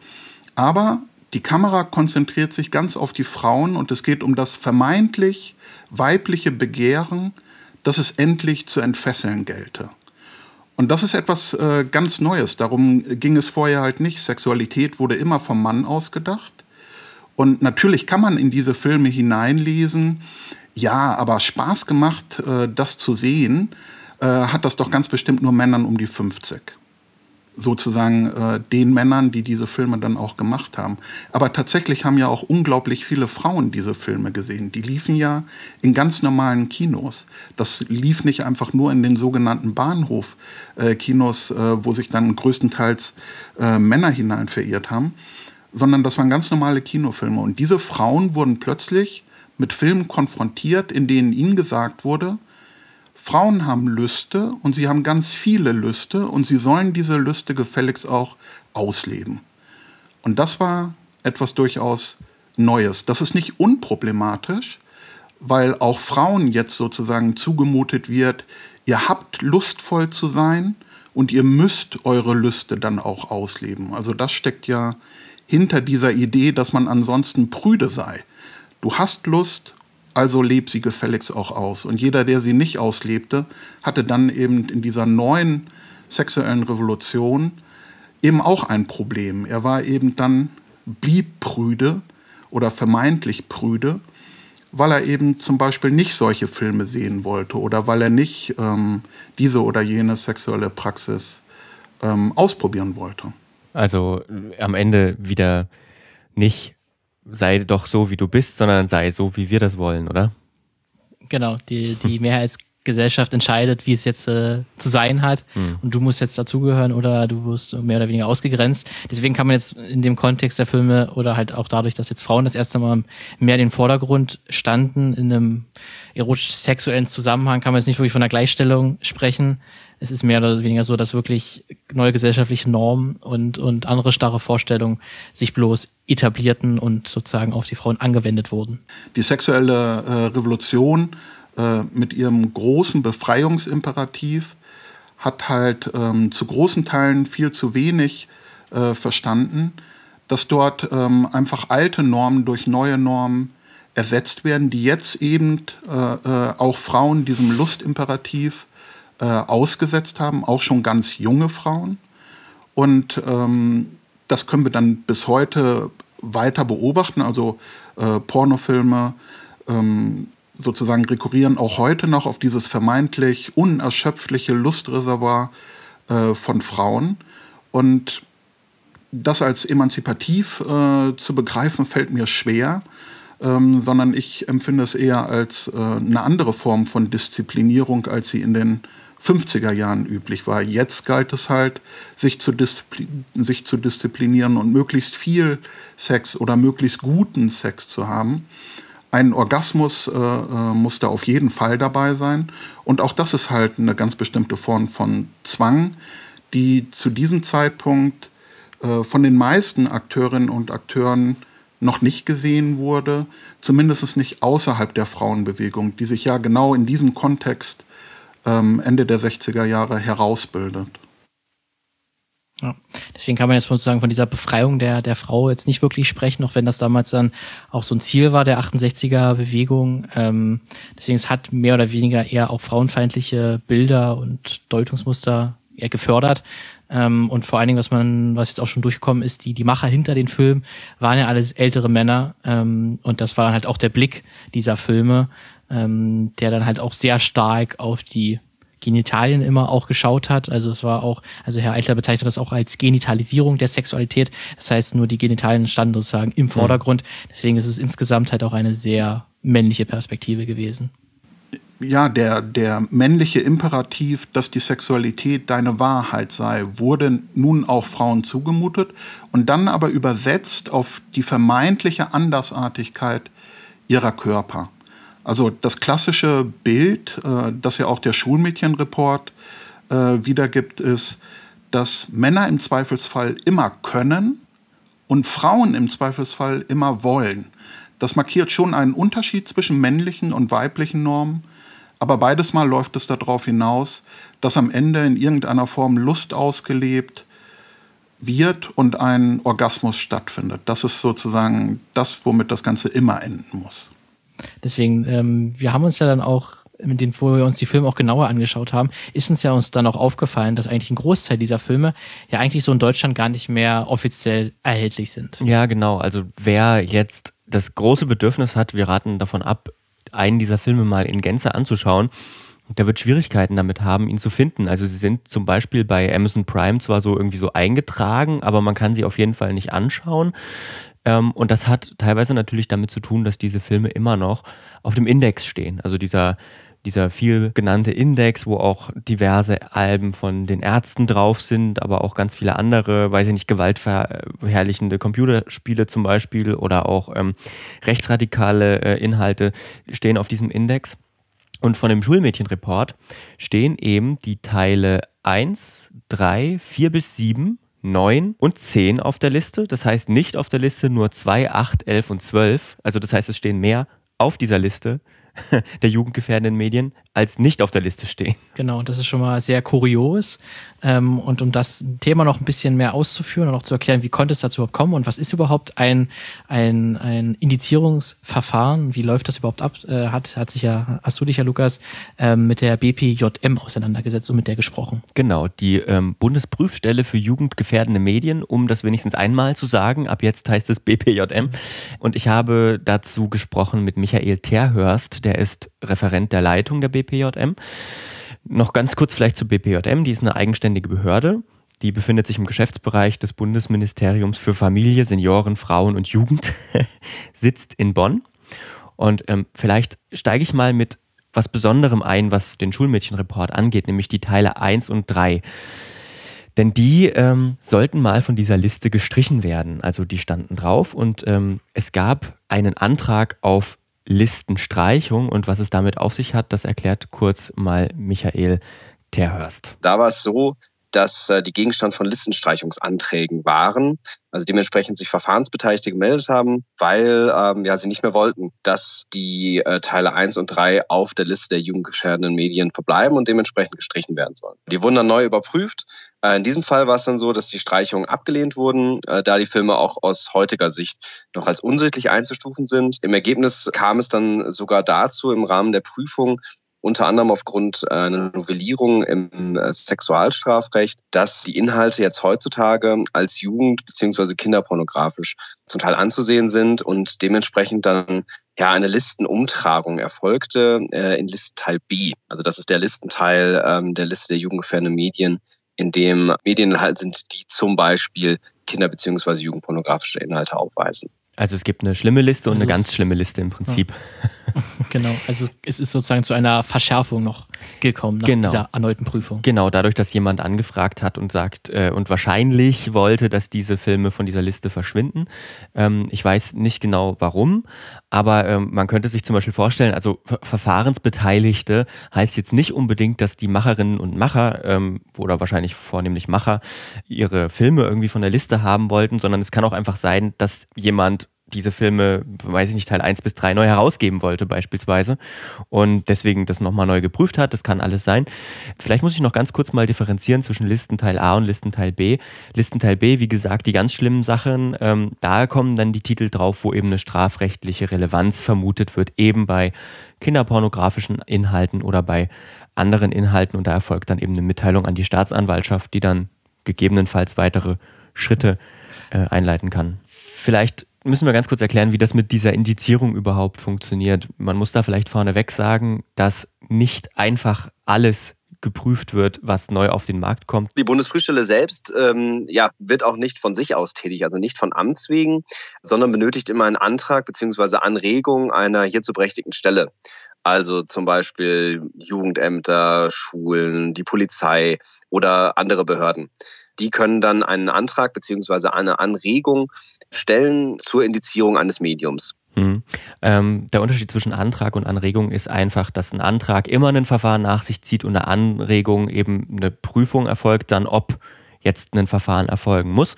aber die Kamera konzentriert sich ganz auf die Frauen und es geht um das vermeintlich weibliche Begehren, das es endlich zu entfesseln gelte. Und das ist etwas äh, ganz Neues. Darum ging es vorher halt nicht. Sexualität wurde immer vom Mann ausgedacht. Und natürlich kann man in diese Filme hineinlesen. Ja, aber Spaß gemacht, äh, das zu sehen, äh, hat das doch ganz bestimmt nur Männern um die 50 sozusagen äh, den Männern, die diese Filme dann auch gemacht haben. Aber tatsächlich haben ja auch unglaublich viele Frauen diese Filme gesehen. Die liefen ja in ganz normalen Kinos. Das lief nicht einfach nur in den sogenannten Bahnhof-Kinos, wo sich dann größtenteils Männer hinein verirrt haben, sondern das waren ganz normale Kinofilme. Und diese Frauen wurden plötzlich mit Filmen konfrontiert, in denen ihnen gesagt wurde, Frauen haben Lüste und sie haben ganz viele Lüste und sie sollen diese Lüste gefälligst auch ausleben. Und das war etwas durchaus Neues. Das ist nicht unproblematisch, weil auch Frauen jetzt sozusagen zugemutet wird, ihr habt lustvoll zu sein und ihr müsst eure Lüste dann auch ausleben. Also das steckt ja hinter dieser Idee, dass man ansonsten prüde sei. Du hast Lust also leb sie gefälligst auch aus. Und jeder, der sie nicht auslebte, hatte dann eben in dieser neuen sexuellen Revolution eben auch ein Problem. Er war eben dann, blieb prüde oder vermeintlich prüde, weil er eben zum Beispiel nicht solche Filme sehen wollte oder weil er nicht ähm, diese oder jene sexuelle Praxis ähm, ausprobieren wollte. Also am Ende wieder nicht sei doch so, wie du bist, sondern sei so, wie wir das wollen, oder? Genau, die, die hm. *laughs* Mehrheitsgesellschaft entscheidet, wie es jetzt äh, zu sein hat. Hm. Und du musst jetzt dazugehören oder du wirst mehr oder weniger ausgegrenzt. Deswegen kann man jetzt in dem Kontext der Filme oder halt auch dadurch, dass jetzt Frauen das erste Mal mehr in den Vordergrund standen, in einem erotisch-sexuellen Zusammenhang, kann man jetzt nicht wirklich von einer Gleichstellung sprechen es ist mehr oder weniger so, dass wirklich neue gesellschaftliche Normen und, und andere starre Vorstellungen sich bloß etablierten und sozusagen auf die Frauen angewendet wurden. Die sexuelle äh, Revolution äh, mit ihrem großen Befreiungsimperativ hat halt ähm, zu großen Teilen viel zu wenig äh, verstanden, dass dort ähm, einfach alte Normen durch neue Normen ersetzt werden, die jetzt eben äh, äh, auch Frauen diesem Lustimperativ äh, ausgesetzt haben, auch schon ganz junge Frauen. Und ähm, das können wir dann bis heute weiter beobachten. Also äh, Pornofilme ähm, sozusagen rekurrieren auch heute noch auf dieses vermeintlich unerschöpfliche Lustreservoir äh, von Frauen. Und das als emanzipativ äh, zu begreifen, fällt mir schwer, ähm, sondern ich empfinde es eher als äh, eine andere Form von Disziplinierung, als sie in den 50er Jahren üblich war. Jetzt galt es halt, sich zu, sich zu disziplinieren und möglichst viel Sex oder möglichst guten Sex zu haben. Ein Orgasmus äh, äh, muss da auf jeden Fall dabei sein. Und auch das ist halt eine ganz bestimmte Form von Zwang, die zu diesem Zeitpunkt äh, von den meisten Akteurinnen und Akteuren noch nicht gesehen wurde, zumindest nicht außerhalb der Frauenbewegung, die sich ja genau in diesem Kontext Ende der 60er Jahre herausbildet. Ja. Deswegen kann man jetzt sozusagen von dieser Befreiung der, der Frau jetzt nicht wirklich sprechen, auch wenn das damals dann auch so ein Ziel war der 68er Bewegung. Ähm, deswegen es hat mehr oder weniger eher auch frauenfeindliche Bilder und Deutungsmuster eher gefördert. Ähm, und vor allen Dingen, was man, was jetzt auch schon durchgekommen ist, die, die Macher hinter den Filmen waren ja alles ältere Männer. Ähm, und das war halt auch der Blick dieser Filme, ähm, der dann halt auch sehr stark auf die Genitalien immer auch geschaut hat. Also es war auch, also Herr Eichler bezeichnet das auch als Genitalisierung der Sexualität. Das heißt, nur die Genitalien standen sozusagen im mhm. Vordergrund. Deswegen ist es insgesamt halt auch eine sehr männliche Perspektive gewesen. Ja, der, der männliche Imperativ, dass die Sexualität deine Wahrheit sei, wurde nun auch Frauen zugemutet und dann aber übersetzt auf die vermeintliche Andersartigkeit ihrer Körper. Also das klassische Bild, äh, das ja auch der Schulmädchenreport äh, wiedergibt, ist, dass Männer im Zweifelsfall immer können und Frauen im Zweifelsfall immer wollen. Das markiert schon einen Unterschied zwischen männlichen und weiblichen Normen, aber beides Mal läuft es darauf hinaus, dass am Ende in irgendeiner Form Lust ausgelebt wird und ein Orgasmus stattfindet. Das ist sozusagen das, womit das Ganze immer enden muss. Deswegen, ähm, wir haben uns ja dann auch mit den, wo wir uns die Filme auch genauer angeschaut haben, ist uns ja uns dann auch aufgefallen, dass eigentlich ein Großteil dieser Filme ja eigentlich so in Deutschland gar nicht mehr offiziell erhältlich sind. Ja, genau. Also wer jetzt das große Bedürfnis hat, wir raten davon ab, einen dieser Filme mal in Gänze anzuschauen, der wird Schwierigkeiten damit haben, ihn zu finden. Also sie sind zum Beispiel bei Amazon Prime zwar so irgendwie so eingetragen, aber man kann sie auf jeden Fall nicht anschauen. Ähm, und das hat teilweise natürlich damit zu tun, dass diese Filme immer noch auf dem Index stehen. Also dieser, dieser viel genannte Index, wo auch diverse Alben von den Ärzten drauf sind, aber auch ganz viele andere, weiß ich nicht, gewaltverherrlichende Computerspiele zum Beispiel oder auch ähm, rechtsradikale äh, Inhalte stehen auf diesem Index. Und von dem Schulmädchenreport stehen eben die Teile 1, 3, 4 bis 7 9 und 10 auf der Liste. Das heißt nicht auf der Liste nur 2, 8, 11 und 12. Also das heißt, es stehen mehr auf dieser Liste *laughs* der jugendgefährdenden Medien als nicht auf der Liste stehen. Genau, das ist schon mal sehr kurios. Ähm, und um das Thema noch ein bisschen mehr auszuführen und auch zu erklären, wie konnte es dazu überhaupt kommen und was ist überhaupt ein, ein, ein Indizierungsverfahren, wie läuft das überhaupt ab, äh, hat, hat sich ja, hast du dich ja, Lukas, ähm, mit der BPJM auseinandergesetzt und mit der gesprochen. Genau, die ähm, Bundesprüfstelle für jugendgefährdende Medien, um das wenigstens einmal zu sagen, ab jetzt heißt es BPJM. Und ich habe dazu gesprochen mit Michael Terhörst, der ist Referent der Leitung der BPJM. Noch ganz kurz vielleicht zur BPJM, die ist eine eigenständige Behörde. Die befindet sich im Geschäftsbereich des Bundesministeriums für Familie, Senioren, Frauen und Jugend, *laughs* sitzt in Bonn. Und ähm, vielleicht steige ich mal mit was Besonderem ein, was den Schulmädchenreport angeht, nämlich die Teile 1 und 3. Denn die ähm, sollten mal von dieser Liste gestrichen werden. Also die standen drauf und ähm, es gab einen Antrag auf Listenstreichung und was es damit auf sich hat, das erklärt kurz mal Michael Terhörst. Da war es so, dass äh, die Gegenstand von Listenstreichungsanträgen waren, also dementsprechend sich Verfahrensbeteiligte gemeldet haben, weil ähm, ja sie nicht mehr wollten, dass die äh, Teile 1 und 3 auf der Liste der jugendgefährdenden Medien verbleiben und dementsprechend gestrichen werden sollen. Die wurden dann neu überprüft. Äh, in diesem Fall war es dann so, dass die Streichungen abgelehnt wurden, äh, da die Filme auch aus heutiger Sicht noch als unsittlich einzustufen sind. Im Ergebnis kam es dann sogar dazu im Rahmen der Prüfung, unter anderem aufgrund äh, einer Novellierung im äh, Sexualstrafrecht, dass die Inhalte jetzt heutzutage als Jugend- bzw. kinderpornografisch zum Teil anzusehen sind und dementsprechend dann ja eine Listenumtragung erfolgte äh, in Listenteil B. Also das ist der Listenteil ähm, der Liste der jugendgefährdenden Medien, in dem Medieninhalte sind, die zum Beispiel kinder- bzw. jugendpornografische Inhalte aufweisen. Also es gibt eine schlimme Liste und also eine ganz schlimme Liste im Prinzip. Ja. *laughs* genau, also es ist sozusagen zu einer Verschärfung noch gekommen nach genau. dieser erneuten Prüfung. Genau, dadurch, dass jemand angefragt hat und sagt äh, und wahrscheinlich wollte, dass diese Filme von dieser Liste verschwinden. Ähm, ich weiß nicht genau warum, aber ähm, man könnte sich zum Beispiel vorstellen, also Ver Verfahrensbeteiligte heißt jetzt nicht unbedingt, dass die Macherinnen und Macher ähm, oder wahrscheinlich vornehmlich Macher ihre Filme irgendwie von der Liste haben wollten, sondern es kann auch einfach sein, dass jemand diese Filme, weiß ich nicht, Teil 1 bis 3 neu herausgeben wollte beispielsweise und deswegen das nochmal neu geprüft hat. Das kann alles sein. Vielleicht muss ich noch ganz kurz mal differenzieren zwischen Listenteil A und Listenteil B. Listenteil B, wie gesagt, die ganz schlimmen Sachen, ähm, da kommen dann die Titel drauf, wo eben eine strafrechtliche Relevanz vermutet wird, eben bei kinderpornografischen Inhalten oder bei anderen Inhalten und da erfolgt dann eben eine Mitteilung an die Staatsanwaltschaft, die dann gegebenenfalls weitere Schritte äh, einleiten kann. Vielleicht müssen wir ganz kurz erklären, wie das mit dieser Indizierung überhaupt funktioniert. Man muss da vielleicht vorneweg sagen, dass nicht einfach alles geprüft wird, was neu auf den Markt kommt. Die Bundesprüfstelle selbst ähm, ja, wird auch nicht von sich aus tätig, also nicht von Amts wegen, sondern benötigt immer einen Antrag bzw. Anregung einer hierzu berechtigten Stelle. Also zum Beispiel Jugendämter, Schulen, die Polizei oder andere Behörden. Die können dann einen Antrag bzw. eine Anregung stellen zur Indizierung eines Mediums. Mhm. Ähm, der Unterschied zwischen Antrag und Anregung ist einfach, dass ein Antrag immer ein Verfahren nach sich zieht und eine Anregung eben eine Prüfung erfolgt, dann ob jetzt ein Verfahren erfolgen muss.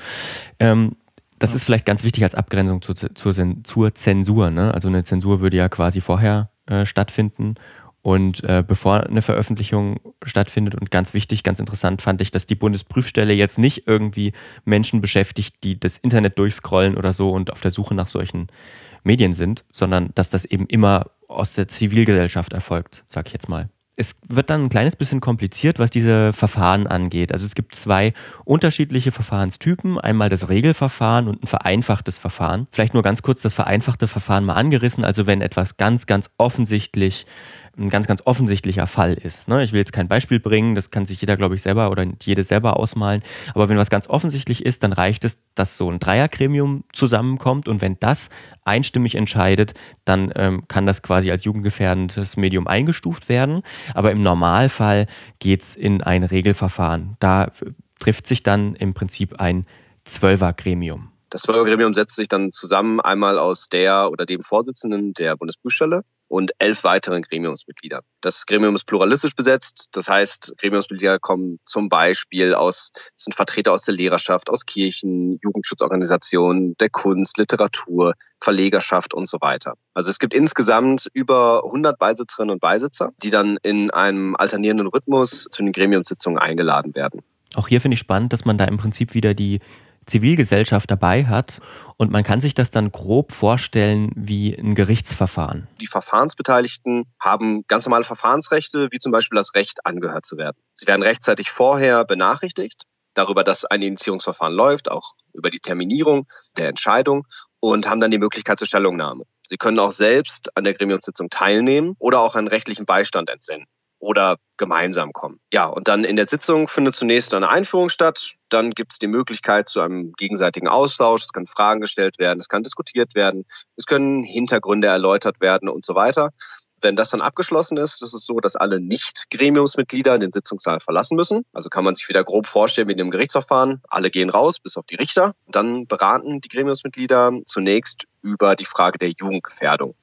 Ähm, das ja. ist vielleicht ganz wichtig als Abgrenzung zu, zu, zur Zensur. Ne? Also eine Zensur würde ja quasi vorher äh, stattfinden und äh, bevor eine Veröffentlichung stattfindet, und ganz wichtig, ganz interessant fand ich, dass die Bundesprüfstelle jetzt nicht irgendwie Menschen beschäftigt, die das Internet durchscrollen oder so und auf der Suche nach solchen Medien sind, sondern dass das eben immer aus der Zivilgesellschaft erfolgt, sag ich jetzt mal. Es wird dann ein kleines bisschen kompliziert, was diese Verfahren angeht. Also es gibt zwei unterschiedliche Verfahrenstypen. Einmal das Regelverfahren und ein vereinfachtes Verfahren. Vielleicht nur ganz kurz das vereinfachte Verfahren mal angerissen. Also wenn etwas ganz, ganz offensichtlich ein ganz, ganz offensichtlicher Fall ist. Ne? Ich will jetzt kein Beispiel bringen, das kann sich jeder, glaube ich, selber oder jede selber ausmalen. Aber wenn was ganz offensichtlich ist, dann reicht es, dass so ein Dreiergremium zusammenkommt und wenn das einstimmig entscheidet, dann ähm, kann das quasi als jugendgefährdendes Medium eingestuft werden. Aber im Normalfall geht es in ein Regelverfahren. Da trifft sich dann im Prinzip ein Zwölfergremium. Das Zwölfergremium setzt sich dann zusammen einmal aus der oder dem Vorsitzenden der Bundesprüfstelle und elf weiteren Gremiumsmitglieder. Das Gremium ist pluralistisch besetzt, das heißt, Gremiumsmitglieder kommen zum Beispiel aus, sind Vertreter aus der Lehrerschaft, aus Kirchen, Jugendschutzorganisationen, der Kunst, Literatur, Verlegerschaft und so weiter. Also es gibt insgesamt über 100 Beisitzerinnen und Beisitzer, die dann in einem alternierenden Rhythmus zu den Gremiumssitzungen eingeladen werden. Auch hier finde ich spannend, dass man da im Prinzip wieder die Zivilgesellschaft dabei hat. Und man kann sich das dann grob vorstellen wie ein Gerichtsverfahren. Die Verfahrensbeteiligten haben ganz normale Verfahrensrechte, wie zum Beispiel das Recht, angehört zu werden. Sie werden rechtzeitig vorher benachrichtigt darüber, dass ein Initiierungsverfahren läuft, auch über die Terminierung der Entscheidung und haben dann die Möglichkeit zur Stellungnahme. Sie können auch selbst an der Gremiumssitzung teilnehmen oder auch einen rechtlichen Beistand entsenden oder gemeinsam kommen. Ja, und dann in der Sitzung findet zunächst eine Einführung statt. Dann gibt es die Möglichkeit zu einem gegenseitigen Austausch. Es können Fragen gestellt werden, es kann diskutiert werden, es können Hintergründe erläutert werden und so weiter. Wenn das dann abgeschlossen ist, ist es so, dass alle Nicht-Gremiumsmitglieder den Sitzungssaal verlassen müssen. Also kann man sich wieder grob vorstellen wie in dem Gerichtsverfahren. Alle gehen raus, bis auf die Richter. Dann beraten die Gremiumsmitglieder zunächst über die Frage der Jugendgefährdung.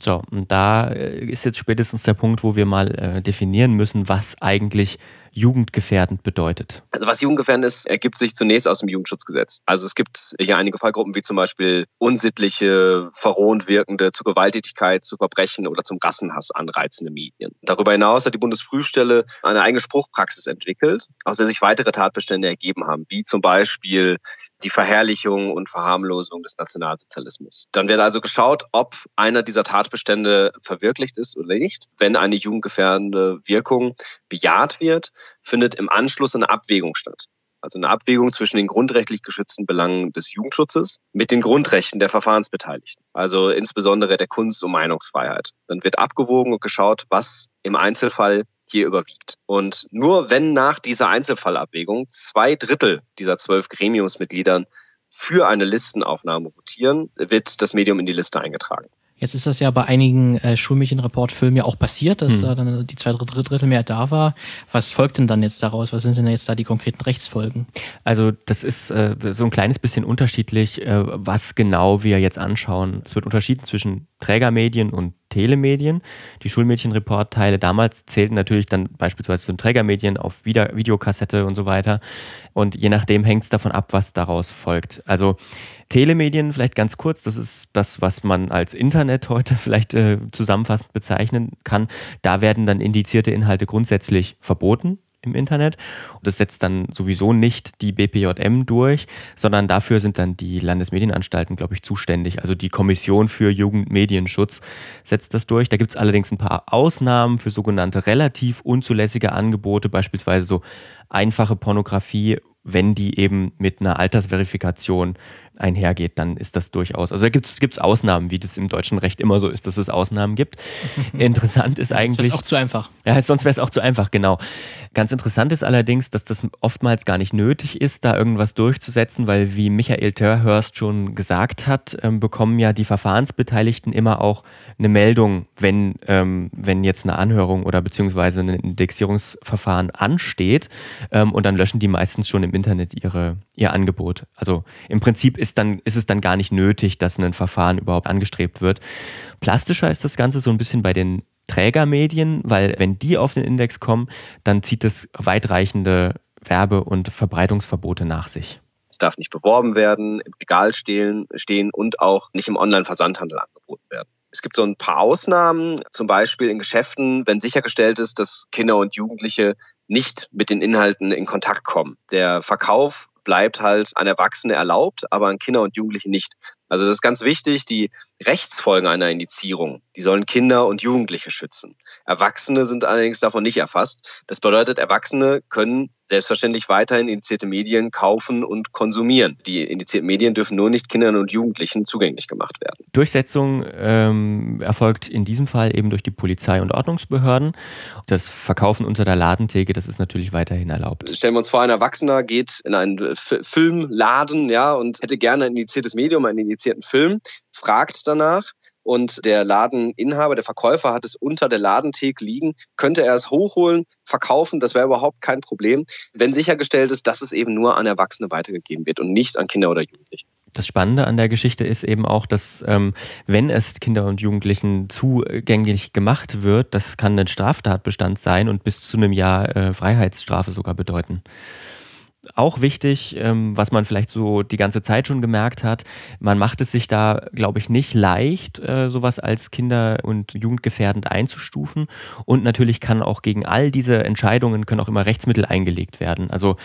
So, und da äh, ist jetzt spätestens der Punkt, wo wir mal äh, definieren müssen, was eigentlich jugendgefährdend bedeutet? Also was jugendgefährdend ist, ergibt sich zunächst aus dem Jugendschutzgesetz. Also es gibt hier einige Fallgruppen wie zum Beispiel unsittliche, verrohend wirkende, zu Gewalttätigkeit, zu Verbrechen oder zum Rassenhass anreizende Medien. Darüber hinaus hat die Bundesprüfstelle eine eigene Spruchpraxis entwickelt, aus der sich weitere Tatbestände ergeben haben, wie zum Beispiel die Verherrlichung und Verharmlosung des Nationalsozialismus. Dann wird also geschaut, ob einer dieser Tatbestände verwirklicht ist oder nicht. Wenn eine jugendgefährdende Wirkung bejaht wird, findet im Anschluss eine Abwägung statt. Also eine Abwägung zwischen den grundrechtlich geschützten Belangen des Jugendschutzes mit den Grundrechten der Verfahrensbeteiligten, also insbesondere der Kunst- und Meinungsfreiheit. Dann wird abgewogen und geschaut, was im Einzelfall hier überwiegt. Und nur wenn nach dieser Einzelfallabwägung zwei Drittel dieser zwölf Gremiumsmitgliedern für eine Listenaufnahme votieren, wird das Medium in die Liste eingetragen. Jetzt ist das ja bei einigen äh, Schulmädchenreport-Filmen ja auch passiert, dass hm. da dann die zwei Drittel, Drittel mehr da war. Was folgt denn dann jetzt daraus? Was sind denn jetzt da die konkreten Rechtsfolgen? Also das ist äh, so ein kleines bisschen unterschiedlich, äh, was genau wir jetzt anschauen. Es wird unterschieden zwischen Trägermedien und Telemedien. Die Schulmädchenreport-Teile damals zählten natürlich dann beispielsweise zu den Trägermedien auf Videokassette und so weiter. Und je nachdem hängt es davon ab, was daraus folgt. Also Telemedien, vielleicht ganz kurz, das ist das, was man als Internet heute *laughs* vielleicht äh, zusammenfassend bezeichnen kann. Da werden dann indizierte Inhalte grundsätzlich verboten im Internet. Und das setzt dann sowieso nicht die BPJM durch, sondern dafür sind dann die Landesmedienanstalten, glaube ich, zuständig. Also die Kommission für Jugendmedienschutz setzt das durch. Da gibt es allerdings ein paar Ausnahmen für sogenannte relativ unzulässige Angebote, beispielsweise so einfache Pornografie wenn die eben mit einer Altersverifikation einhergeht, dann ist das durchaus. Also da gibt es Ausnahmen, wie das im deutschen Recht immer so ist, dass es Ausnahmen gibt. *laughs* interessant ist eigentlich. Sonst wäre es auch zu einfach. Ja, sonst wäre es auch zu einfach, genau. Ganz interessant ist allerdings, dass das oftmals gar nicht nötig ist, da irgendwas durchzusetzen, weil wie Michael Törhörst schon gesagt hat, ähm, bekommen ja die Verfahrensbeteiligten immer auch eine Meldung, wenn, ähm, wenn jetzt eine Anhörung oder beziehungsweise ein Indexierungsverfahren ansteht ähm, und dann löschen die meistens schon im Internet ihre, ihr Angebot. Also im Prinzip ist, dann, ist es dann gar nicht nötig, dass ein Verfahren überhaupt angestrebt wird. Plastischer ist das Ganze so ein bisschen bei den Trägermedien, weil wenn die auf den Index kommen, dann zieht es weitreichende Werbe- und Verbreitungsverbote nach sich. Es darf nicht beworben werden, im Regal stehen, stehen und auch nicht im Online-Versandhandel angeboten werden. Es gibt so ein paar Ausnahmen, zum Beispiel in Geschäften, wenn sichergestellt ist, dass Kinder und Jugendliche nicht mit den Inhalten in Kontakt kommen. Der Verkauf bleibt halt an Erwachsene erlaubt, aber an Kinder und Jugendliche nicht. Also das ist ganz wichtig, die Rechtsfolgen einer Indizierung, die sollen Kinder und Jugendliche schützen. Erwachsene sind allerdings davon nicht erfasst. Das bedeutet, Erwachsene können selbstverständlich weiterhin indizierte Medien kaufen und konsumieren. Die indizierten Medien dürfen nur nicht Kindern und Jugendlichen zugänglich gemacht werden. Durchsetzung ähm, erfolgt in diesem Fall eben durch die Polizei und Ordnungsbehörden. Das Verkaufen unter der Ladentheke, das ist natürlich weiterhin erlaubt. Stellen wir uns vor, ein Erwachsener geht in einen F Filmladen ja, und hätte gerne ein indiziertes Medium, einen indizierten Film, fragt danach und der Ladeninhaber, der Verkäufer hat es unter der Ladentheke liegen, könnte er es hochholen, verkaufen, das wäre überhaupt kein Problem, wenn sichergestellt ist, dass es eben nur an Erwachsene weitergegeben wird und nicht an Kinder oder Jugendliche. Das Spannende an der Geschichte ist eben auch, dass ähm, wenn es Kinder und Jugendlichen zugänglich gemacht wird, das kann ein Straftatbestand sein und bis zu einem Jahr äh, Freiheitsstrafe sogar bedeuten auch wichtig, ähm, was man vielleicht so die ganze Zeit schon gemerkt hat, man macht es sich da, glaube ich, nicht leicht, äh, sowas als kinder- und jugendgefährdend einzustufen. Und natürlich kann auch gegen all diese Entscheidungen können auch immer Rechtsmittel eingelegt werden. Also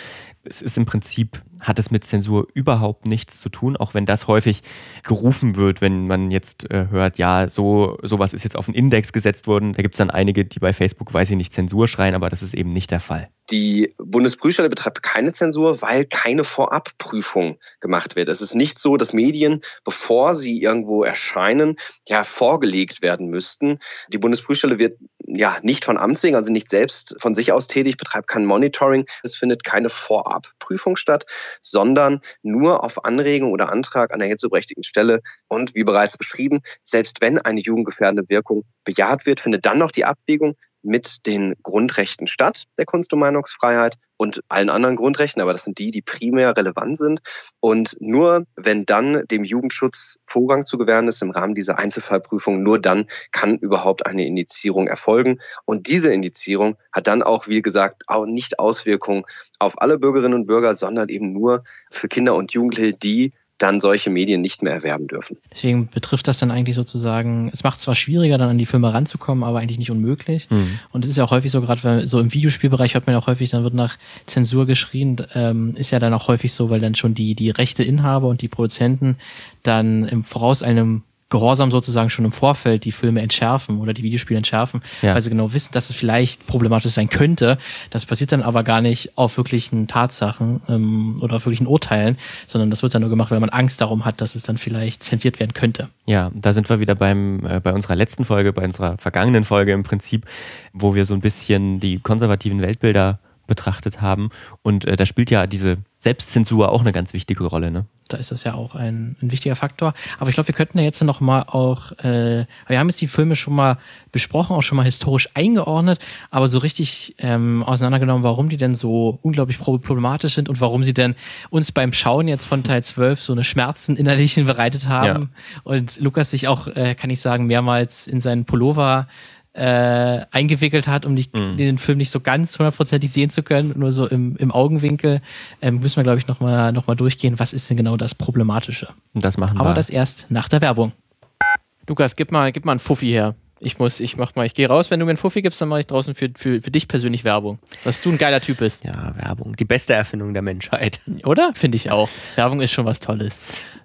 es ist im Prinzip, hat es mit Zensur überhaupt nichts zu tun, auch wenn das häufig gerufen wird, wenn man jetzt äh, hört, ja, so sowas ist jetzt auf den Index gesetzt worden. Da gibt es dann einige, die bei Facebook, weiß ich nicht, Zensur schreien, aber das ist eben nicht der Fall. Die Bundesprüfstelle betreibt keine Zensur, weil keine Vorabprüfung gemacht wird. Es ist nicht so, dass Medien, bevor sie irgendwo erscheinen, ja vorgelegt werden müssten. Die Bundesprüfstelle wird ja nicht von Amts wegen, also nicht selbst von sich aus tätig, betreibt kein Monitoring. Es findet keine Vorabprüfung statt, sondern nur auf Anregung oder Antrag einer jetzt so berechtigten Stelle. Und wie bereits beschrieben, selbst wenn eine jugendgefährdende Wirkung bejaht wird, findet dann noch die Abwägung, mit den Grundrechten statt, der Kunst- und Meinungsfreiheit und allen anderen Grundrechten, aber das sind die, die primär relevant sind. Und nur wenn dann dem Jugendschutz Vorgang zu gewähren ist im Rahmen dieser Einzelfallprüfung, nur dann kann überhaupt eine Indizierung erfolgen. Und diese Indizierung hat dann auch, wie gesagt, auch nicht Auswirkungen auf alle Bürgerinnen und Bürger, sondern eben nur für Kinder und Jugendliche, die dann solche Medien nicht mehr erwerben dürfen. Deswegen betrifft das dann eigentlich sozusagen, es macht zwar schwieriger, dann an die Filme ranzukommen, aber eigentlich nicht unmöglich. Mhm. Und es ist ja auch häufig so, gerade so im Videospielbereich hört man ja auch häufig, dann wird nach Zensur geschrien, ähm, ist ja dann auch häufig so, weil dann schon die, die Rechteinhaber und die Produzenten dann im Voraus einem Gehorsam sozusagen schon im Vorfeld die Filme entschärfen oder die Videospiele entschärfen, ja. weil sie genau wissen, dass es vielleicht problematisch sein könnte. Das passiert dann aber gar nicht auf wirklichen Tatsachen ähm, oder auf wirklichen Urteilen, sondern das wird dann nur gemacht, weil man Angst darum hat, dass es dann vielleicht zensiert werden könnte. Ja, da sind wir wieder beim äh, bei unserer letzten Folge, bei unserer vergangenen Folge im Prinzip, wo wir so ein bisschen die konservativen Weltbilder betrachtet haben. Und äh, da spielt ja diese Selbstzensur auch eine ganz wichtige Rolle. Ne? Da ist das ja auch ein, ein wichtiger Faktor. Aber ich glaube, wir könnten ja jetzt noch mal auch, äh, wir haben jetzt die Filme schon mal besprochen, auch schon mal historisch eingeordnet, aber so richtig ähm, auseinandergenommen, warum die denn so unglaublich problematisch sind und warum sie denn uns beim Schauen jetzt von Teil 12 so eine Schmerzen innerlichen bereitet haben. Ja. Und Lukas sich auch, äh, kann ich sagen, mehrmals in seinen Pullover äh, eingewickelt hat, um nicht, mhm. den Film nicht so ganz hundertprozentig sehen zu können, nur so im, im Augenwinkel, ähm, müssen wir, glaube ich, nochmal noch mal durchgehen, was ist denn genau das Problematische. Das machen Aber wir. Aber das erst nach der Werbung. Lukas, gib mal, gib mal einen Fuffi her. Ich muss, ich mach mal, ich gehe raus, wenn du mir einen Fuffi gibst, dann mache ich draußen für, für, für dich persönlich Werbung. Dass du ein geiler Typ bist. Ja, Werbung. Die beste Erfindung der Menschheit. Oder? Finde ich auch. Werbung ist schon was Tolles.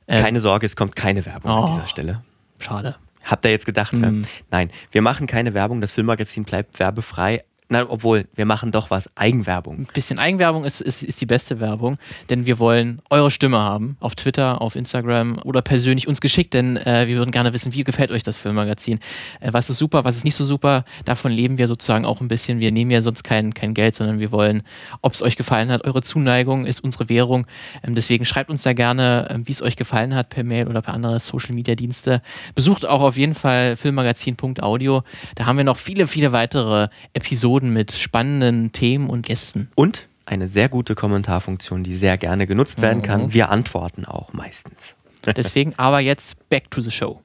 Ähm, keine Sorge, es kommt keine Werbung oh, an dieser Stelle. Schade. Habt ihr jetzt gedacht, mm. nein, wir machen keine Werbung, das Filmmagazin bleibt werbefrei, na, obwohl, wir machen doch was. Eigenwerbung. Ein bisschen Eigenwerbung ist, ist, ist die beste Werbung, denn wir wollen eure Stimme haben. Auf Twitter, auf Instagram oder persönlich uns geschickt, denn äh, wir würden gerne wissen, wie gefällt euch das Filmmagazin? Äh, was ist super, was ist nicht so super? Davon leben wir sozusagen auch ein bisschen. Wir nehmen ja sonst kein, kein Geld, sondern wir wollen, ob es euch gefallen hat. Eure Zuneigung ist unsere Währung. Ähm, deswegen schreibt uns da gerne, äh, wie es euch gefallen hat, per Mail oder per andere Social Media Dienste. Besucht auch auf jeden Fall filmmagazin.audio. Da haben wir noch viele, viele weitere Episoden Episoden mit spannenden Themen und Gästen. Und eine sehr gute Kommentarfunktion, die sehr gerne genutzt werden kann. Mhm. Wir antworten auch meistens. *laughs* Deswegen aber jetzt back to the show.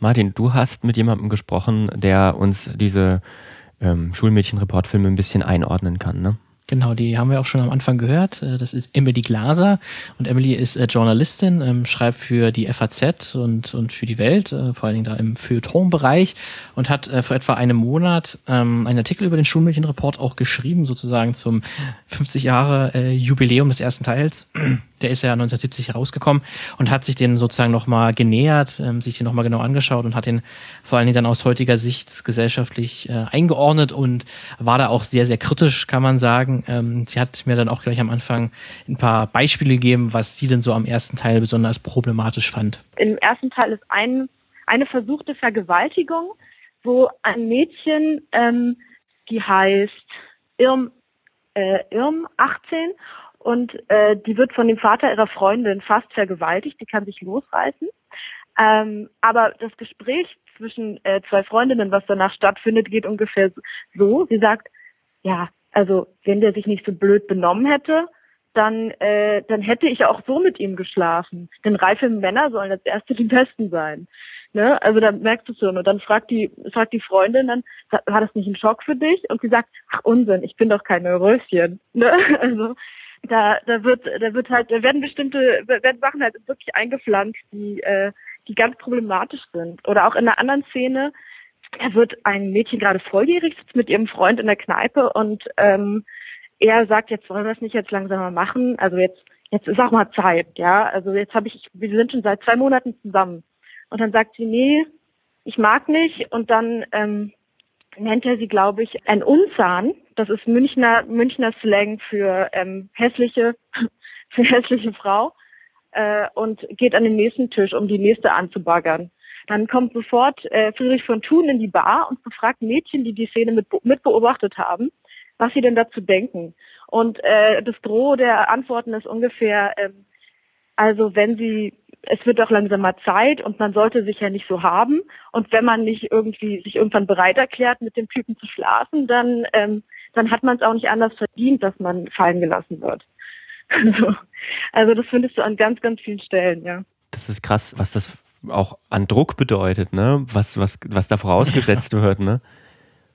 Martin, du hast mit jemandem gesprochen, der uns diese ähm, Schulmädchen-Reportfilme ein bisschen einordnen kann, ne? Genau, die haben wir auch schon am Anfang gehört. Äh, das ist Emily Glaser und Emily ist äh, Journalistin, ähm, schreibt für die FAZ und, und für die Welt, äh, vor allen Dingen da im Feuilleton-Bereich und hat vor etwa einem Monat ähm, einen Artikel über den Schulmädchenreport auch geschrieben, sozusagen zum 50 Jahre Jubiläum des ersten Teils. Der ist ja 1970 herausgekommen und hat sich den sozusagen nochmal genähert, ähm, sich den nochmal genau angeschaut und hat den vor allen Dingen dann aus heutiger Sicht gesellschaftlich eingeordnet und war da auch sehr, sehr kritisch, kann man sagen ähm, sie hat mir dann auch gleich am Anfang ein paar Beispiele gegeben, was sie denn so am ersten Teil besonders problematisch fand. Im ersten Teil ist ein, eine versuchte Vergewaltigung, wo ein Mädchen, ähm, die heißt Irm, äh, Irm 18 und äh, die wird von dem Vater ihrer Freundin fast vergewaltigt, die kann sich losreißen. Ähm, aber das Gespräch zwischen äh, zwei Freundinnen, was danach stattfindet, geht ungefähr so. Sie sagt, ja, also wenn der sich nicht so blöd benommen hätte, dann, äh, dann hätte ich auch so mit ihm geschlafen. Denn reife Männer sollen als Erste die Besten sein. Ne? Also da merkst du schon. Und dann fragt die, fragt die Freundin dann, war das nicht ein Schock für dich? Und sie sagt, ach Unsinn, ich bin doch keine Röschen. Ne? *laughs* Also da, da wird, da wird halt, da werden bestimmte, werden Sachen halt wirklich eingepflanzt, die, äh, die ganz problematisch sind. Oder auch in einer anderen Szene, da wird ein Mädchen gerade volljährig, sitzt mit ihrem Freund in der Kneipe und ähm, er sagt, jetzt wollen wir es nicht jetzt langsamer machen. Also jetzt, jetzt ist auch mal Zeit, ja. Also jetzt habe ich, wir sind schon seit zwei Monaten zusammen. Und dann sagt sie, nee, ich mag nicht. Und dann ähm, nennt er sie, glaube ich, ein Unzahn. Das ist Münchner, Münchner Slang für ähm, hässliche, *laughs* für hässliche Frau. Äh, und geht an den nächsten Tisch, um die nächste anzubaggern. Dann kommt sofort äh, Friedrich von Thun in die Bar und befragt Mädchen, die die Szene mit, beobachtet haben, was sie denn dazu denken. Und äh, das Droh der Antworten ist ungefähr, ähm, also wenn sie, es wird doch langsam mal Zeit und man sollte sich ja nicht so haben. Und wenn man nicht irgendwie sich irgendwann bereit erklärt, mit dem Typen zu schlafen, dann, ähm, dann hat man es auch nicht anders verdient, dass man fallen gelassen wird. Also, *laughs* also das findest du an ganz, ganz vielen Stellen, ja. Das ist krass, was das auch an Druck bedeutet, ne? Was, was, was da vorausgesetzt ja. wird, ne?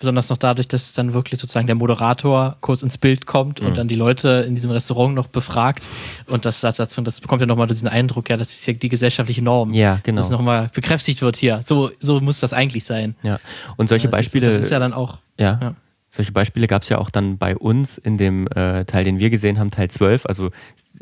Besonders noch dadurch, dass dann wirklich sozusagen der Moderator kurz ins Bild kommt mhm. und dann die Leute in diesem Restaurant noch befragt. Und das, das, das bekommt ja nochmal diesen Eindruck, ja, das ist ja die gesellschaftliche Norm. Ja, genau. Dass nochmal bekräftigt wird hier. So, so muss das eigentlich sein. Ja. Und solche das Beispiele. Ist, das ist ja dann auch. ja. ja. Solche Beispiele gab es ja auch dann bei uns in dem äh, Teil, den wir gesehen haben, Teil 12. Also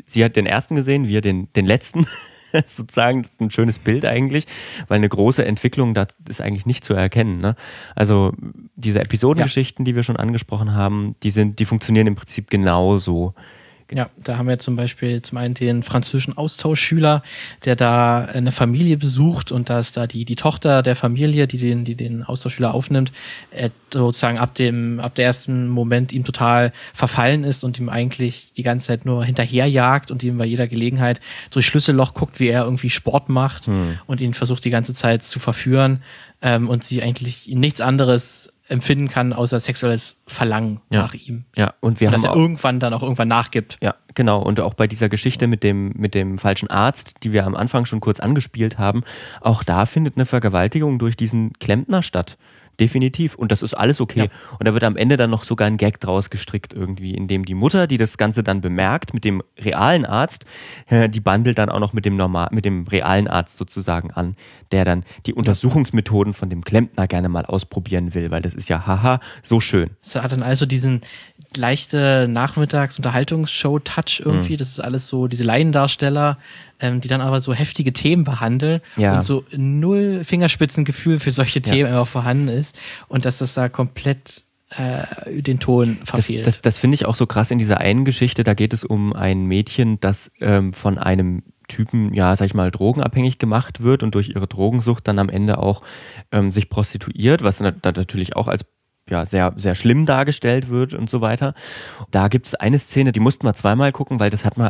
sie hat den ersten gesehen, wir den, den letzten. *laughs* sozusagen. Das ist ein schönes Bild eigentlich, weil eine große Entwicklung da ist eigentlich nicht zu erkennen. Ne? Also diese Episodengeschichten, ja. die wir schon angesprochen haben, die sind, die funktionieren im Prinzip genauso Ja, da haben wir zum Beispiel zum einen den französischen Austauschschüler, der da eine Familie besucht und da ist da die, die Tochter der Familie, die den, die den Austauschschüler aufnimmt, sozusagen ab dem, ab der ersten Moment ihm total verfallen ist und ihm eigentlich die ganze Zeit nur hinterherjagt und ihm bei jeder Gelegenheit durch Schlüsselloch guckt, wie er irgendwie Sport macht hm. und ihn versucht die ganze Zeit zu verführen ähm, und sie eigentlich nichts anderes empfinden kann, außer sexuelles Verlangen ja. nach ihm. Ja, und wir und haben dass er irgendwann dann auch irgendwann nachgibt. Ja, genau. Und auch bei dieser Geschichte mit dem, mit dem falschen Arzt, die wir am Anfang schon kurz angespielt haben, auch da findet eine Vergewaltigung durch diesen Klempner statt. Definitiv. Und das ist alles okay. Ja. Und da wird am Ende dann noch sogar ein Gag draus gestrickt irgendwie, in dem die Mutter, die das Ganze dann bemerkt, mit dem realen Arzt, äh, die bandelt dann auch noch mit dem normal, mit dem realen Arzt sozusagen an, der dann die Untersuchungsmethoden von dem Klempner gerne mal ausprobieren will, weil das ist ja haha so schön. Es hat dann also diesen leichte Nachmittags-Unterhaltungsshow-Touch irgendwie. Mhm. Das ist alles so diese Laiendarsteller, ähm, die dann aber so heftige Themen behandeln ja. und so null Fingerspitzengefühl für solche ja. Themen einfach vorhanden ist und dass das da komplett äh, den Ton verfehlt. Das, das, das finde ich auch so krass in dieser einen Geschichte. Da geht es um ein Mädchen, das ähm, von einem Typen, ja, sag ich mal, drogenabhängig gemacht wird und durch ihre Drogensucht dann am Ende auch ähm, sich prostituiert, was dann natürlich auch als ja, sehr, sehr schlimm dargestellt wird und so weiter. Da gibt es eine Szene, die mussten wir zweimal gucken, weil das hat man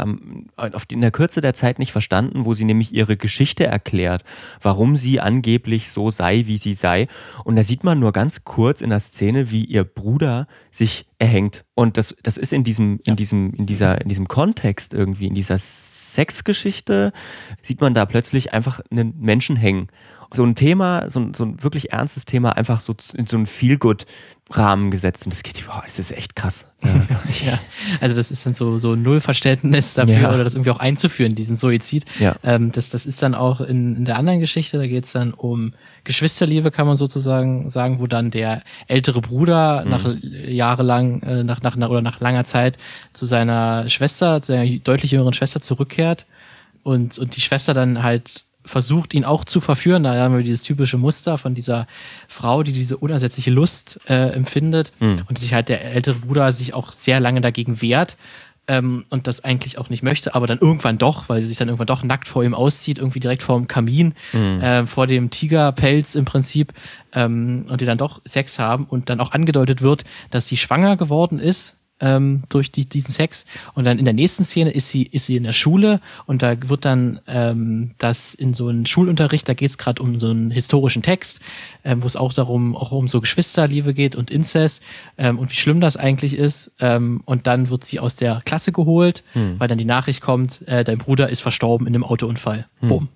am, auf die, in der Kürze der Zeit nicht verstanden, wo sie nämlich ihre Geschichte erklärt, warum sie angeblich so sei, wie sie sei. Und da sieht man nur ganz kurz in der Szene, wie ihr Bruder sich erhängt. Und das, das ist in diesem, in diesem, in dieser, in diesem Kontext irgendwie, in dieser Sexgeschichte, sieht man da plötzlich einfach einen Menschen hängen so ein Thema, so ein, so ein wirklich ernstes Thema einfach so in so einen Feel-Good-Rahmen gesetzt. Und das geht, wow, es ist echt krass. *laughs* Ja. ja. also das ist dann so, so null Verständnis dafür ja. oder das irgendwie auch einzuführen, diesen Suizid. Ja. Ähm, das, das ist dann auch in, in der anderen Geschichte, da geht es dann um Geschwisterliebe, kann man sozusagen sagen, wo dann der ältere Bruder mhm. nach jahrelang, äh, nach, nach, oder nach langer Zeit zu seiner Schwester, zu seiner deutlich jüngeren Schwester zurückkehrt und, und die Schwester dann halt versucht, ihn auch zu verführen. Da haben wir dieses typische Muster von dieser Frau, die diese unersetzliche Lust äh, empfindet mhm. und sich halt der ältere Bruder sich auch sehr lange dagegen wehrt ähm, und das eigentlich auch nicht möchte, aber dann irgendwann doch, weil sie sich dann irgendwann doch nackt vor ihm auszieht, irgendwie direkt vor dem Kamin, mhm. äh, vor dem Tigerpelz im Prinzip ähm, und die dann doch Sex haben und dann auch angedeutet wird, dass sie schwanger geworden ist ähm, durch die, diesen Sex. Und dann in der nächsten Szene ist sie, ist sie in der Schule und da wird dann ähm, das in so einen Schulunterricht, da geht es gerade um so einen historischen Text, ähm, wo es auch darum, auch um so Geschwisterliebe geht und Inzest ähm, und wie schlimm das eigentlich ist. Ähm, und dann wird sie aus der Klasse geholt, hm. weil dann die Nachricht kommt, äh, dein Bruder ist verstorben in einem Autounfall. Hm. Boom.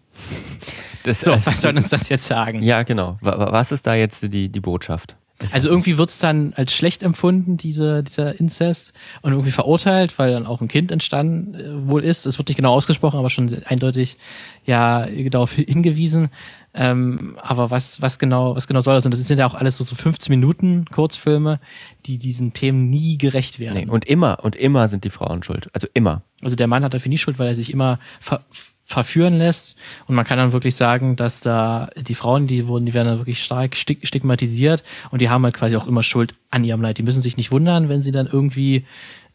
Das, so, was soll uns das jetzt sagen? Ja, genau. Was ist da jetzt die, die Botschaft? Also irgendwie wird's dann als schlecht empfunden, diese, dieser Inzest, und irgendwie verurteilt, weil dann auch ein Kind entstanden äh, wohl ist. Es wird nicht genau ausgesprochen, aber schon eindeutig ja darauf hingewiesen. Ähm, aber was, was genau, was genau soll das? Und das sind ja auch alles so, so 15 Minuten Kurzfilme, die diesen Themen nie gerecht werden. Nee, und immer, und immer sind die Frauen schuld. Also immer. Also der Mann hat dafür nie schuld, weil er sich immer ver verführen lässt. Und man kann dann wirklich sagen, dass da die Frauen, die wurden, die werden dann wirklich stark stigmatisiert und die haben halt quasi auch immer Schuld an ihrem Leid. Die müssen sich nicht wundern, wenn sie dann irgendwie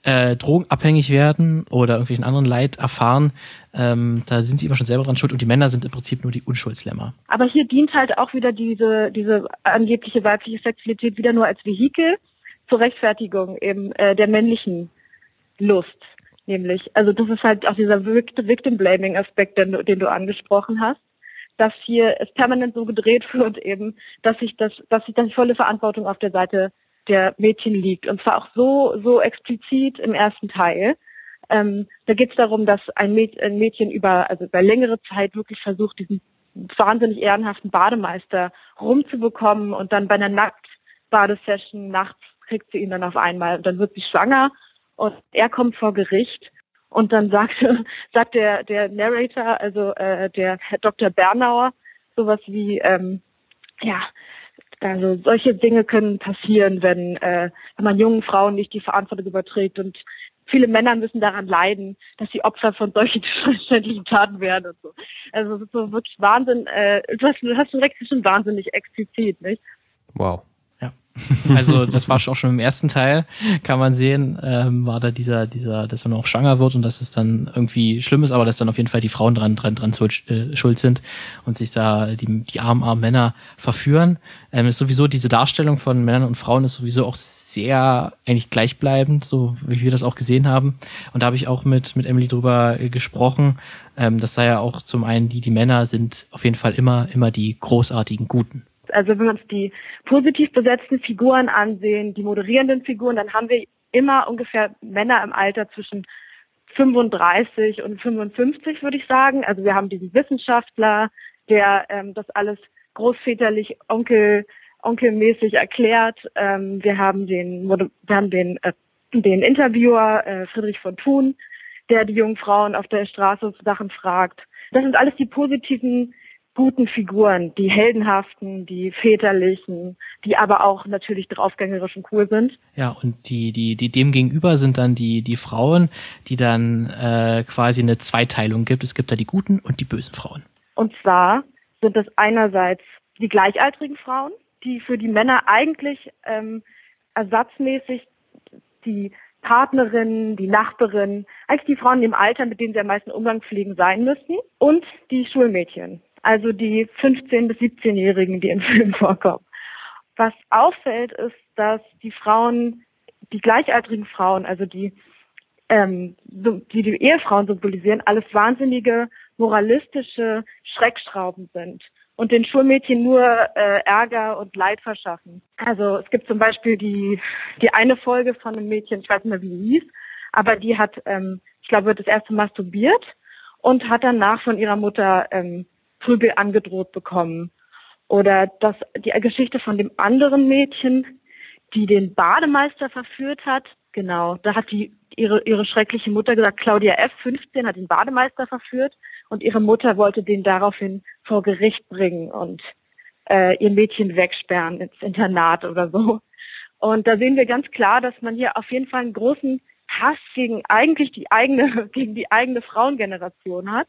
äh, drogenabhängig werden oder irgendwelchen anderen Leid erfahren. Ähm, da sind sie immer schon selber dran schuld und die Männer sind im Prinzip nur die Unschuldslämmer. Aber hier dient halt auch wieder diese, diese angebliche weibliche Sexualität wieder nur als Vehikel zur Rechtfertigung eben äh, der männlichen Lust nämlich. Also das ist halt auch dieser Victim-Blaming-Aspekt, den, den, du angesprochen hast, dass hier es permanent so gedreht wird eben, dass sich das, dass sich dann die volle Verantwortung auf der Seite der Mädchen liegt. Und zwar auch so, so explizit im ersten Teil. Ähm, da geht es darum, dass ein, ein Mädchen über, also über längere Zeit wirklich versucht, diesen wahnsinnig ehrenhaften Bademeister rumzubekommen und dann bei einer Nacktbadesession nachts kriegt sie ihn dann auf einmal und dann wird sie schwanger und er kommt vor Gericht und dann sagt, *laughs* sagt der, der Narrator, also äh, der Herr Dr. Bernauer, sowas wie, ähm, ja, also solche Dinge können passieren, wenn, äh, wenn man jungen Frauen nicht die Verantwortung überträgt und viele Männer müssen daran leiden, dass sie Opfer von solchen *laughs* schändlichen Taten werden und so. Also es ist so wirklich Wahnsinn, äh, du hast, du hast recht, schon wahnsinnig explizit, nicht? Wow. Ja. *laughs* Also das war auch schon im ersten Teil, kann man sehen, ähm, war da dieser, dieser, dass er noch schwanger wird und dass es dann irgendwie schlimm ist, aber dass dann auf jeden Fall die Frauen dran, dran, dran äh, schuld sind und sich da die, die armen, armen Männer verführen. Ähm, ist sowieso diese Darstellung von Männern und Frauen ist sowieso auch sehr eigentlich gleichbleibend, so wie wir das auch gesehen haben. Und da habe ich auch mit, mit Emily drüber äh, gesprochen. Ähm, das sei ja auch zum einen die, die Männer sind auf jeden Fall immer, immer die großartigen Guten. Also wenn wir uns die positiv besetzten Figuren ansehen, die moderierenden Figuren, dann haben wir immer ungefähr Männer im Alter zwischen 35 und 55, würde ich sagen. Also wir haben diesen Wissenschaftler, der ähm, das alles großväterlich Onkel onkelmäßig erklärt. Ähm, wir haben den wir haben den äh, den Interviewer äh, Friedrich von Thun, der die jungen Frauen auf der Straße Sachen fragt. Das sind alles die positiven guten Figuren, die heldenhaften, die väterlichen, die aber auch natürlich draufgängerisch und cool sind. Ja, und die, die, die dem gegenüber sind dann die, die Frauen, die dann äh, quasi eine Zweiteilung gibt. Es gibt da die guten und die bösen Frauen. Und zwar sind das einerseits die gleichaltrigen Frauen, die für die Männer eigentlich ähm, ersatzmäßig die Partnerin, die Nachbarin, eigentlich die Frauen im Alter, mit denen sie am meisten Umgang pflegen sein müssten. Und die Schulmädchen, also die 15- bis 17-Jährigen, die im *laughs* Film vorkommen. Was auffällt, ist, dass die Frauen, die gleichaltrigen Frauen, also die, ähm, die die Ehefrauen symbolisieren, alles wahnsinnige moralistische Schreckschrauben sind und den Schulmädchen nur äh, Ärger und Leid verschaffen. Also es gibt zum Beispiel die, die eine Folge von einem Mädchen, ich weiß nicht mehr, wie die hieß, aber die hat, ähm, ich glaube, das erste masturbiert und hat danach von ihrer Mutter ähm, Prügel angedroht bekommen. Oder das, die Geschichte von dem anderen Mädchen, die den Bademeister verführt hat. Genau, da hat die ihre, ihre schreckliche Mutter gesagt, Claudia F., 15, hat den Bademeister verführt und ihre Mutter wollte den daraufhin vor Gericht bringen und äh, ihr Mädchen wegsperren ins Internat oder so. Und da sehen wir ganz klar, dass man hier auf jeden Fall einen großen Hass gegen eigentlich die eigene, *laughs* gegen die eigene Frauengeneration hat.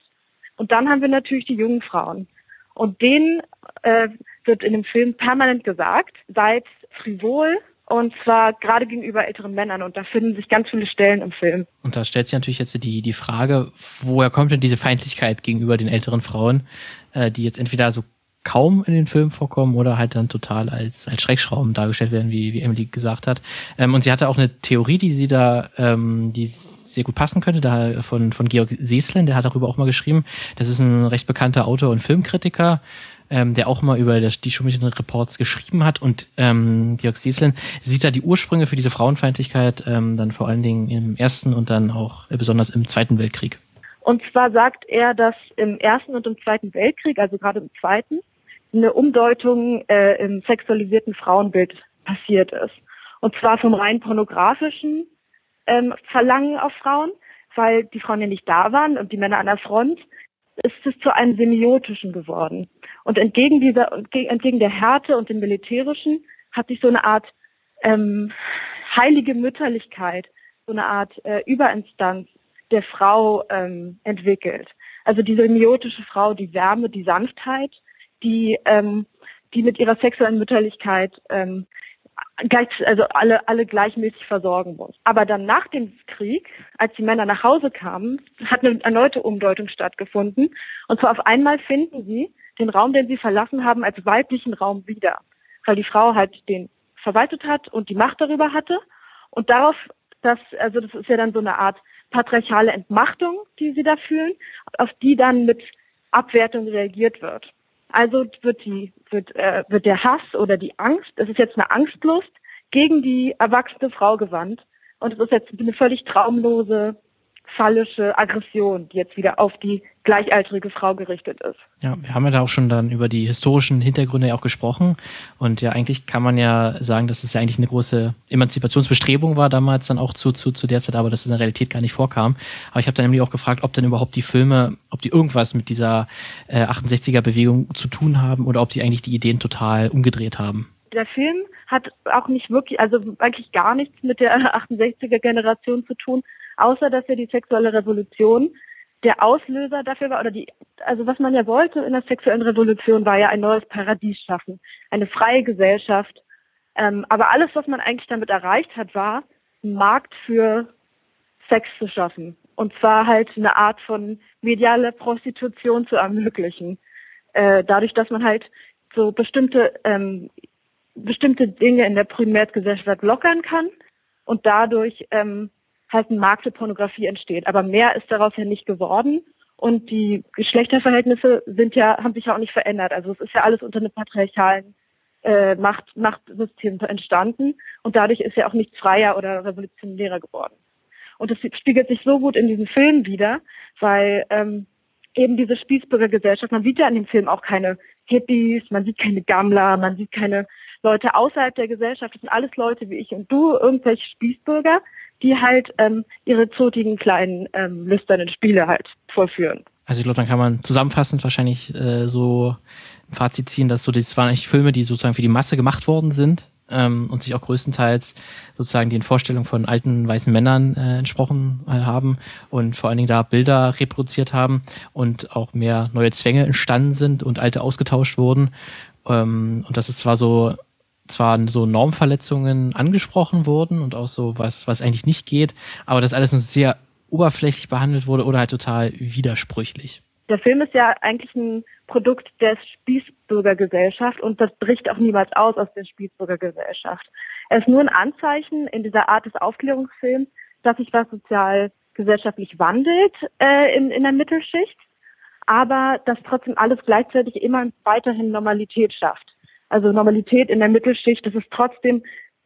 Und dann haben wir natürlich die jungen Frauen. Und denen äh, wird in dem Film permanent gesagt, seid frivol, und zwar gerade gegenüber älteren Männern. Und da finden sich ganz viele Stellen im Film. Und da stellt sich natürlich jetzt die, die Frage, woher kommt denn diese Feindlichkeit gegenüber den älteren Frauen, äh, die jetzt entweder so kaum in den Filmen vorkommen oder halt dann total als, als Schreckschrauben dargestellt werden, wie, wie Emily gesagt hat. Ähm, und sie hatte auch eine Theorie, die sie da, ähm, die sehr gut passen könnte, da von, von Georg Seeslen, der hat darüber auch mal geschrieben. Das ist ein recht bekannter Autor und Filmkritiker, ähm, der auch mal über das, die Schumischen Reports geschrieben hat. Und ähm, Georg Seeslen sieht da die Ursprünge für diese Frauenfeindlichkeit ähm, dann vor allen Dingen im Ersten und dann auch äh, besonders im Zweiten Weltkrieg. Und zwar sagt er, dass im Ersten und im Zweiten Weltkrieg, also gerade im Zweiten, eine Umdeutung äh, im sexualisierten Frauenbild passiert ist. Und zwar vom rein pornografischen ähm, Verlangen auf Frauen, weil die Frauen ja nicht da waren und die Männer an der Front, ist es zu einem semiotischen geworden. Und entgegen dieser, entgegen der Härte und dem Militärischen hat sich so eine Art ähm, heilige Mütterlichkeit, so eine Art äh, Überinstanz der Frau ähm, entwickelt. Also die semiotische Frau, die Wärme, die Sanftheit, die, ähm, die mit ihrer sexuellen Mütterlichkeit ähm, gleich, also alle, alle gleichmäßig versorgen muss. Aber dann nach dem Krieg, als die Männer nach Hause kamen, hat eine erneute Umdeutung stattgefunden. Und zwar auf einmal finden sie den Raum, den sie verlassen haben, als weiblichen Raum wieder. Weil die Frau halt den verwaltet hat und die Macht darüber hatte. Und darauf, das, also das ist ja dann so eine Art patriarchale Entmachtung, die sie da fühlen, auf die dann mit Abwertung reagiert wird. Also wird die, wird, äh, wird der Hass oder die Angst, es ist jetzt eine Angstlust gegen die erwachsene Frau gewandt. Und es ist jetzt eine völlig traumlose, phallische Aggression, die jetzt wieder auf die gleichaltrige Frau gerichtet ist. Ja, wir haben ja da auch schon dann über die historischen Hintergründe ja auch gesprochen. Und ja, eigentlich kann man ja sagen, dass es ja eigentlich eine große Emanzipationsbestrebung war damals dann auch zu, zu, zu der Zeit, aber dass es in der Realität gar nicht vorkam. Aber ich habe dann nämlich auch gefragt, ob denn überhaupt die Filme, ob die irgendwas mit dieser äh, 68er-Bewegung zu tun haben oder ob die eigentlich die Ideen total umgedreht haben. Der Film hat auch nicht wirklich, also eigentlich gar nichts mit der *laughs* 68er-Generation zu tun, außer dass er die sexuelle Revolution der Auslöser dafür war, oder die, also was man ja wollte in der sexuellen Revolution, war ja ein neues Paradies schaffen, eine freie Gesellschaft, Ähm, aber alles, was man eigentlich damit erreicht hat, war, einen Markt für Sex zu schaffen. Und zwar halt eine Art von mediale Prostitution zu ermöglichen. Äh, dadurch, dass man halt so bestimmte ähm, bestimmte Dinge in der Primärgesellschaft lockern kann und dadurch ähm, halt ein Markt für Pornografie entsteht. Aber mehr ist daraus ja nicht geworden. Und die Geschlechterverhältnisse sind ja, haben sich ja auch nicht verändert. Also es ist ja alles unter einem patriarchalen äh, Macht, Machtsystem entstanden. Und dadurch ist ja auch nichts freier oder revolutionärer geworden. Und das spiegelt sich so gut in diesem Film wieder, weil ähm, eben diese Spießbürgergesellschaft, man sieht ja in dem Film auch keine Hippies, man sieht keine Gammler, man sieht keine Leute außerhalb der Gesellschaft, das sind alles Leute wie ich und du, irgendwelche Spießbürger, die halt ähm, ihre zotigen kleinen ähm, lüsternen Spiele halt vollführen. Also ich glaube, dann kann man zusammenfassend wahrscheinlich äh, so ein Fazit ziehen, dass so das waren eigentlich Filme, die sozusagen für die Masse gemacht worden sind ähm, und sich auch größtenteils sozusagen den Vorstellungen von alten weißen Männern äh, entsprochen äh, haben und vor allen Dingen da Bilder reproduziert haben und auch mehr neue Zwänge entstanden sind und alte ausgetauscht wurden. Ähm, und das ist zwar so zwar so Normverletzungen angesprochen wurden und auch so was, was eigentlich nicht geht, aber das alles nur sehr oberflächlich behandelt wurde oder halt total widersprüchlich. Der Film ist ja eigentlich ein Produkt der Spießbürgergesellschaft und das bricht auch niemals aus aus der Spießbürgergesellschaft. Er ist nur ein Anzeichen in dieser Art des Aufklärungsfilms, dass sich was sozial gesellschaftlich wandelt äh, in, in der Mittelschicht, aber dass trotzdem alles gleichzeitig immer weiterhin Normalität schafft. Also Normalität in der Mittelschicht, das ist trotzdem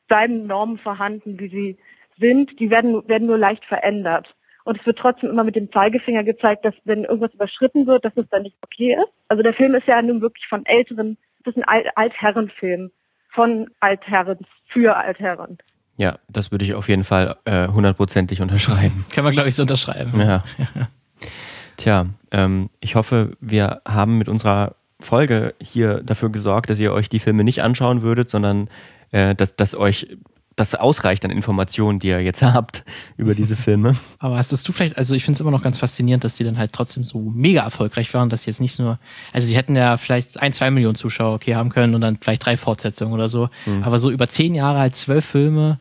bleiben Normen vorhanden, wie sie sind, die werden, werden nur leicht verändert. Und es wird trotzdem immer mit dem Zeigefinger gezeigt, dass wenn irgendwas überschritten wird, dass es dann nicht okay ist. Also der Film ist ja nun wirklich von älteren, das ist ein Alt Altherrenfilm von Altherren für Altherren. Ja, das würde ich auf jeden Fall äh, hundertprozentig unterschreiben. Kann man, glaube ich, so unterschreiben. Ja. *laughs* Tja, ähm, ich hoffe, wir haben mit unserer Folge hier dafür gesorgt, dass ihr euch die Filme nicht anschauen würdet, sondern äh, dass, dass euch das ausreicht an Informationen, die ihr jetzt *laughs* habt über diese *laughs* Filme. Aber hast du vielleicht, also ich finde es immer noch ganz faszinierend, dass die dann halt trotzdem so mega erfolgreich waren, dass sie jetzt nicht nur, also sie hätten ja vielleicht ein, zwei Millionen Zuschauer okay haben können und dann vielleicht drei Fortsetzungen oder so. Mhm. Aber so über zehn Jahre halt zwölf Filme,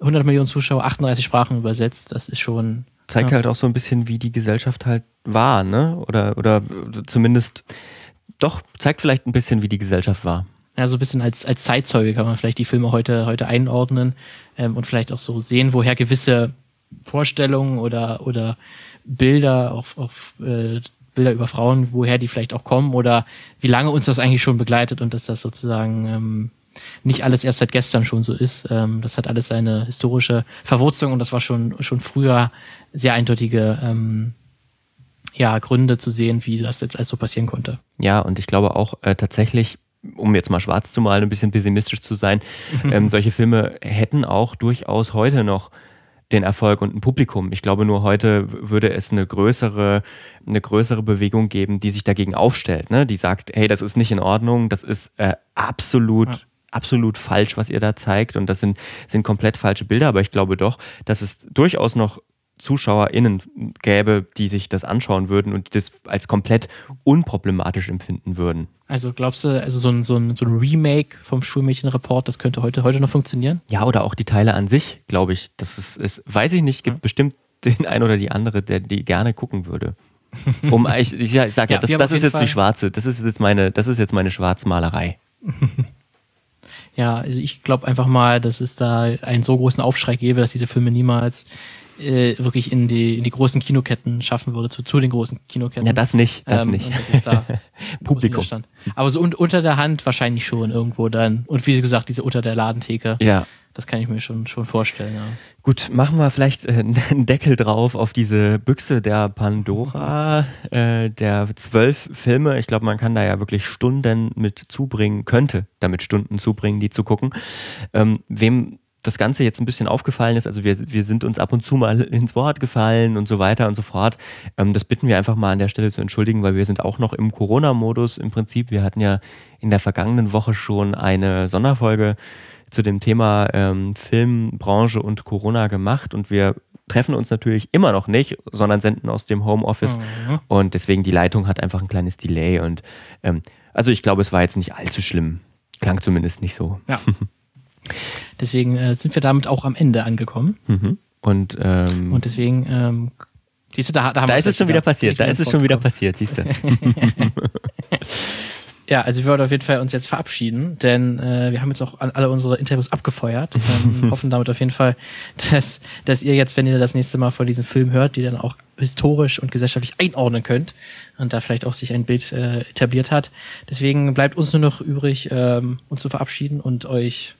100 Millionen Zuschauer, 38 Sprachen übersetzt, das ist schon. Zeigt ja. halt auch so ein bisschen, wie die Gesellschaft halt war, ne? Oder, oder zumindest doch, zeigt vielleicht ein bisschen, wie die Gesellschaft war. Ja, so ein bisschen als, als Zeitzeuge kann man vielleicht die Filme heute, heute einordnen ähm, und vielleicht auch so sehen, woher gewisse Vorstellungen oder, oder Bilder auf, auf äh, Bilder über Frauen, woher die vielleicht auch kommen oder wie lange uns das eigentlich schon begleitet und dass das sozusagen ähm, nicht alles erst seit gestern schon so ist. Ähm, das hat alles seine historische Verwurzelung und das war schon, schon früher sehr eindeutige ähm, ja, Gründe zu sehen, wie das jetzt alles so passieren konnte. Ja, und ich glaube auch äh, tatsächlich, um jetzt mal schwarz zu malen, ein bisschen pessimistisch zu sein, ähm, solche Filme hätten auch durchaus heute noch den Erfolg und ein Publikum. Ich glaube, nur heute würde es eine größere, eine größere Bewegung geben, die sich dagegen aufstellt, ne? die sagt, hey, das ist nicht in Ordnung, das ist äh, absolut. Ja absolut falsch, was ihr da zeigt und das sind, sind komplett falsche Bilder, aber ich glaube doch, dass es durchaus noch ZuschauerInnen gäbe, die sich das anschauen würden und das als komplett unproblematisch empfinden würden. Also glaubst du, also so ein, so ein, so ein Remake vom Schulmädchenreport, das könnte heute, heute noch funktionieren? Ja, oder auch die Teile an sich, glaube ich. Das ist, ist, weiß ich nicht, gibt ja. bestimmt den einen oder die andere, der die gerne gucken würde. Um, *laughs* ich, ich, ich sag ja, ja das, das ist jetzt Fall. die schwarze, das ist jetzt meine, das ist jetzt meine Schwarzmalerei. *laughs* ja, also ich glaube einfach mal, dass es da einen so großen Aufschrei gäbe, dass diese Filme niemals äh, wirklich in die, in die großen Kinoketten schaffen würde, zu, zu den großen Kinoketten. Ja, das nicht, das ähm, nicht. Das da *laughs* Publikum. Aber so un, unter der Hand wahrscheinlich schon irgendwo dann. Und wie gesagt, diese unter der Ladentheke. Ja. Das kann ich mir schon, schon vorstellen, ja. Gut, machen wir vielleicht äh, *laughs* einen Deckel drauf auf diese Büchse der Pandora, äh, der zwölf Filme. Ich glaube, man kann da ja wirklich Stunden mit zubringen, könnte damit Stunden zubringen, die zu gucken. Ähm, wem das Ganze jetzt ein bisschen aufgefallen ist, also wir, wir sind uns ab und zu mal ins Wort gefallen und so weiter und so fort. Ähm, das bitten wir einfach mal an der Stelle zu entschuldigen, weil wir sind auch noch im Corona-Modus im Prinzip. Wir hatten ja in der vergangenen Woche schon eine Sonderfolge zu dem Thema ähm, Filmbranche und Corona gemacht und wir treffen uns natürlich immer noch nicht, sondern senden aus dem Homeoffice mhm. und deswegen die Leitung hat einfach ein kleines Delay und ähm, also ich glaube, es war jetzt nicht allzu schlimm. Klang zumindest nicht so. Ja. *laughs* Deswegen äh, sind wir damit auch am Ende angekommen. Mhm. Und, ähm, Und deswegen, ähm, siehst du, da, da, haben da ist es schon wieder passiert. Da ist es schon wieder passiert, siehst du. *laughs* Ja, also wir wollen auf jeden Fall uns jetzt verabschieden, denn äh, wir haben jetzt auch alle unsere Interviews abgefeuert. *laughs* Ähm, hoffen damit auf jeden Fall, dass, dass ihr jetzt, wenn ihr das nächste Mal von diesem Film hört, die dann auch historisch und gesellschaftlich einordnen könnt und da vielleicht auch sich ein Bild äh, etabliert hat. Deswegen bleibt uns nur noch übrig, ähm, uns zu verabschieden und euch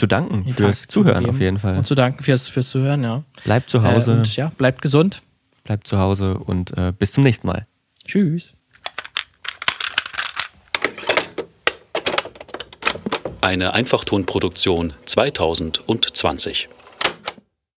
zu danken den fürs Tag Zuhören auf jeden Fall. und zu danken fürs fürs Zuhören. Ja, Bleibt zu äh, Hause, und ja, bleibt gesund. bleibt zu Hause und äh, bis zum nächsten Mal. Tschüss. Eine Einfachtonproduktion 2020.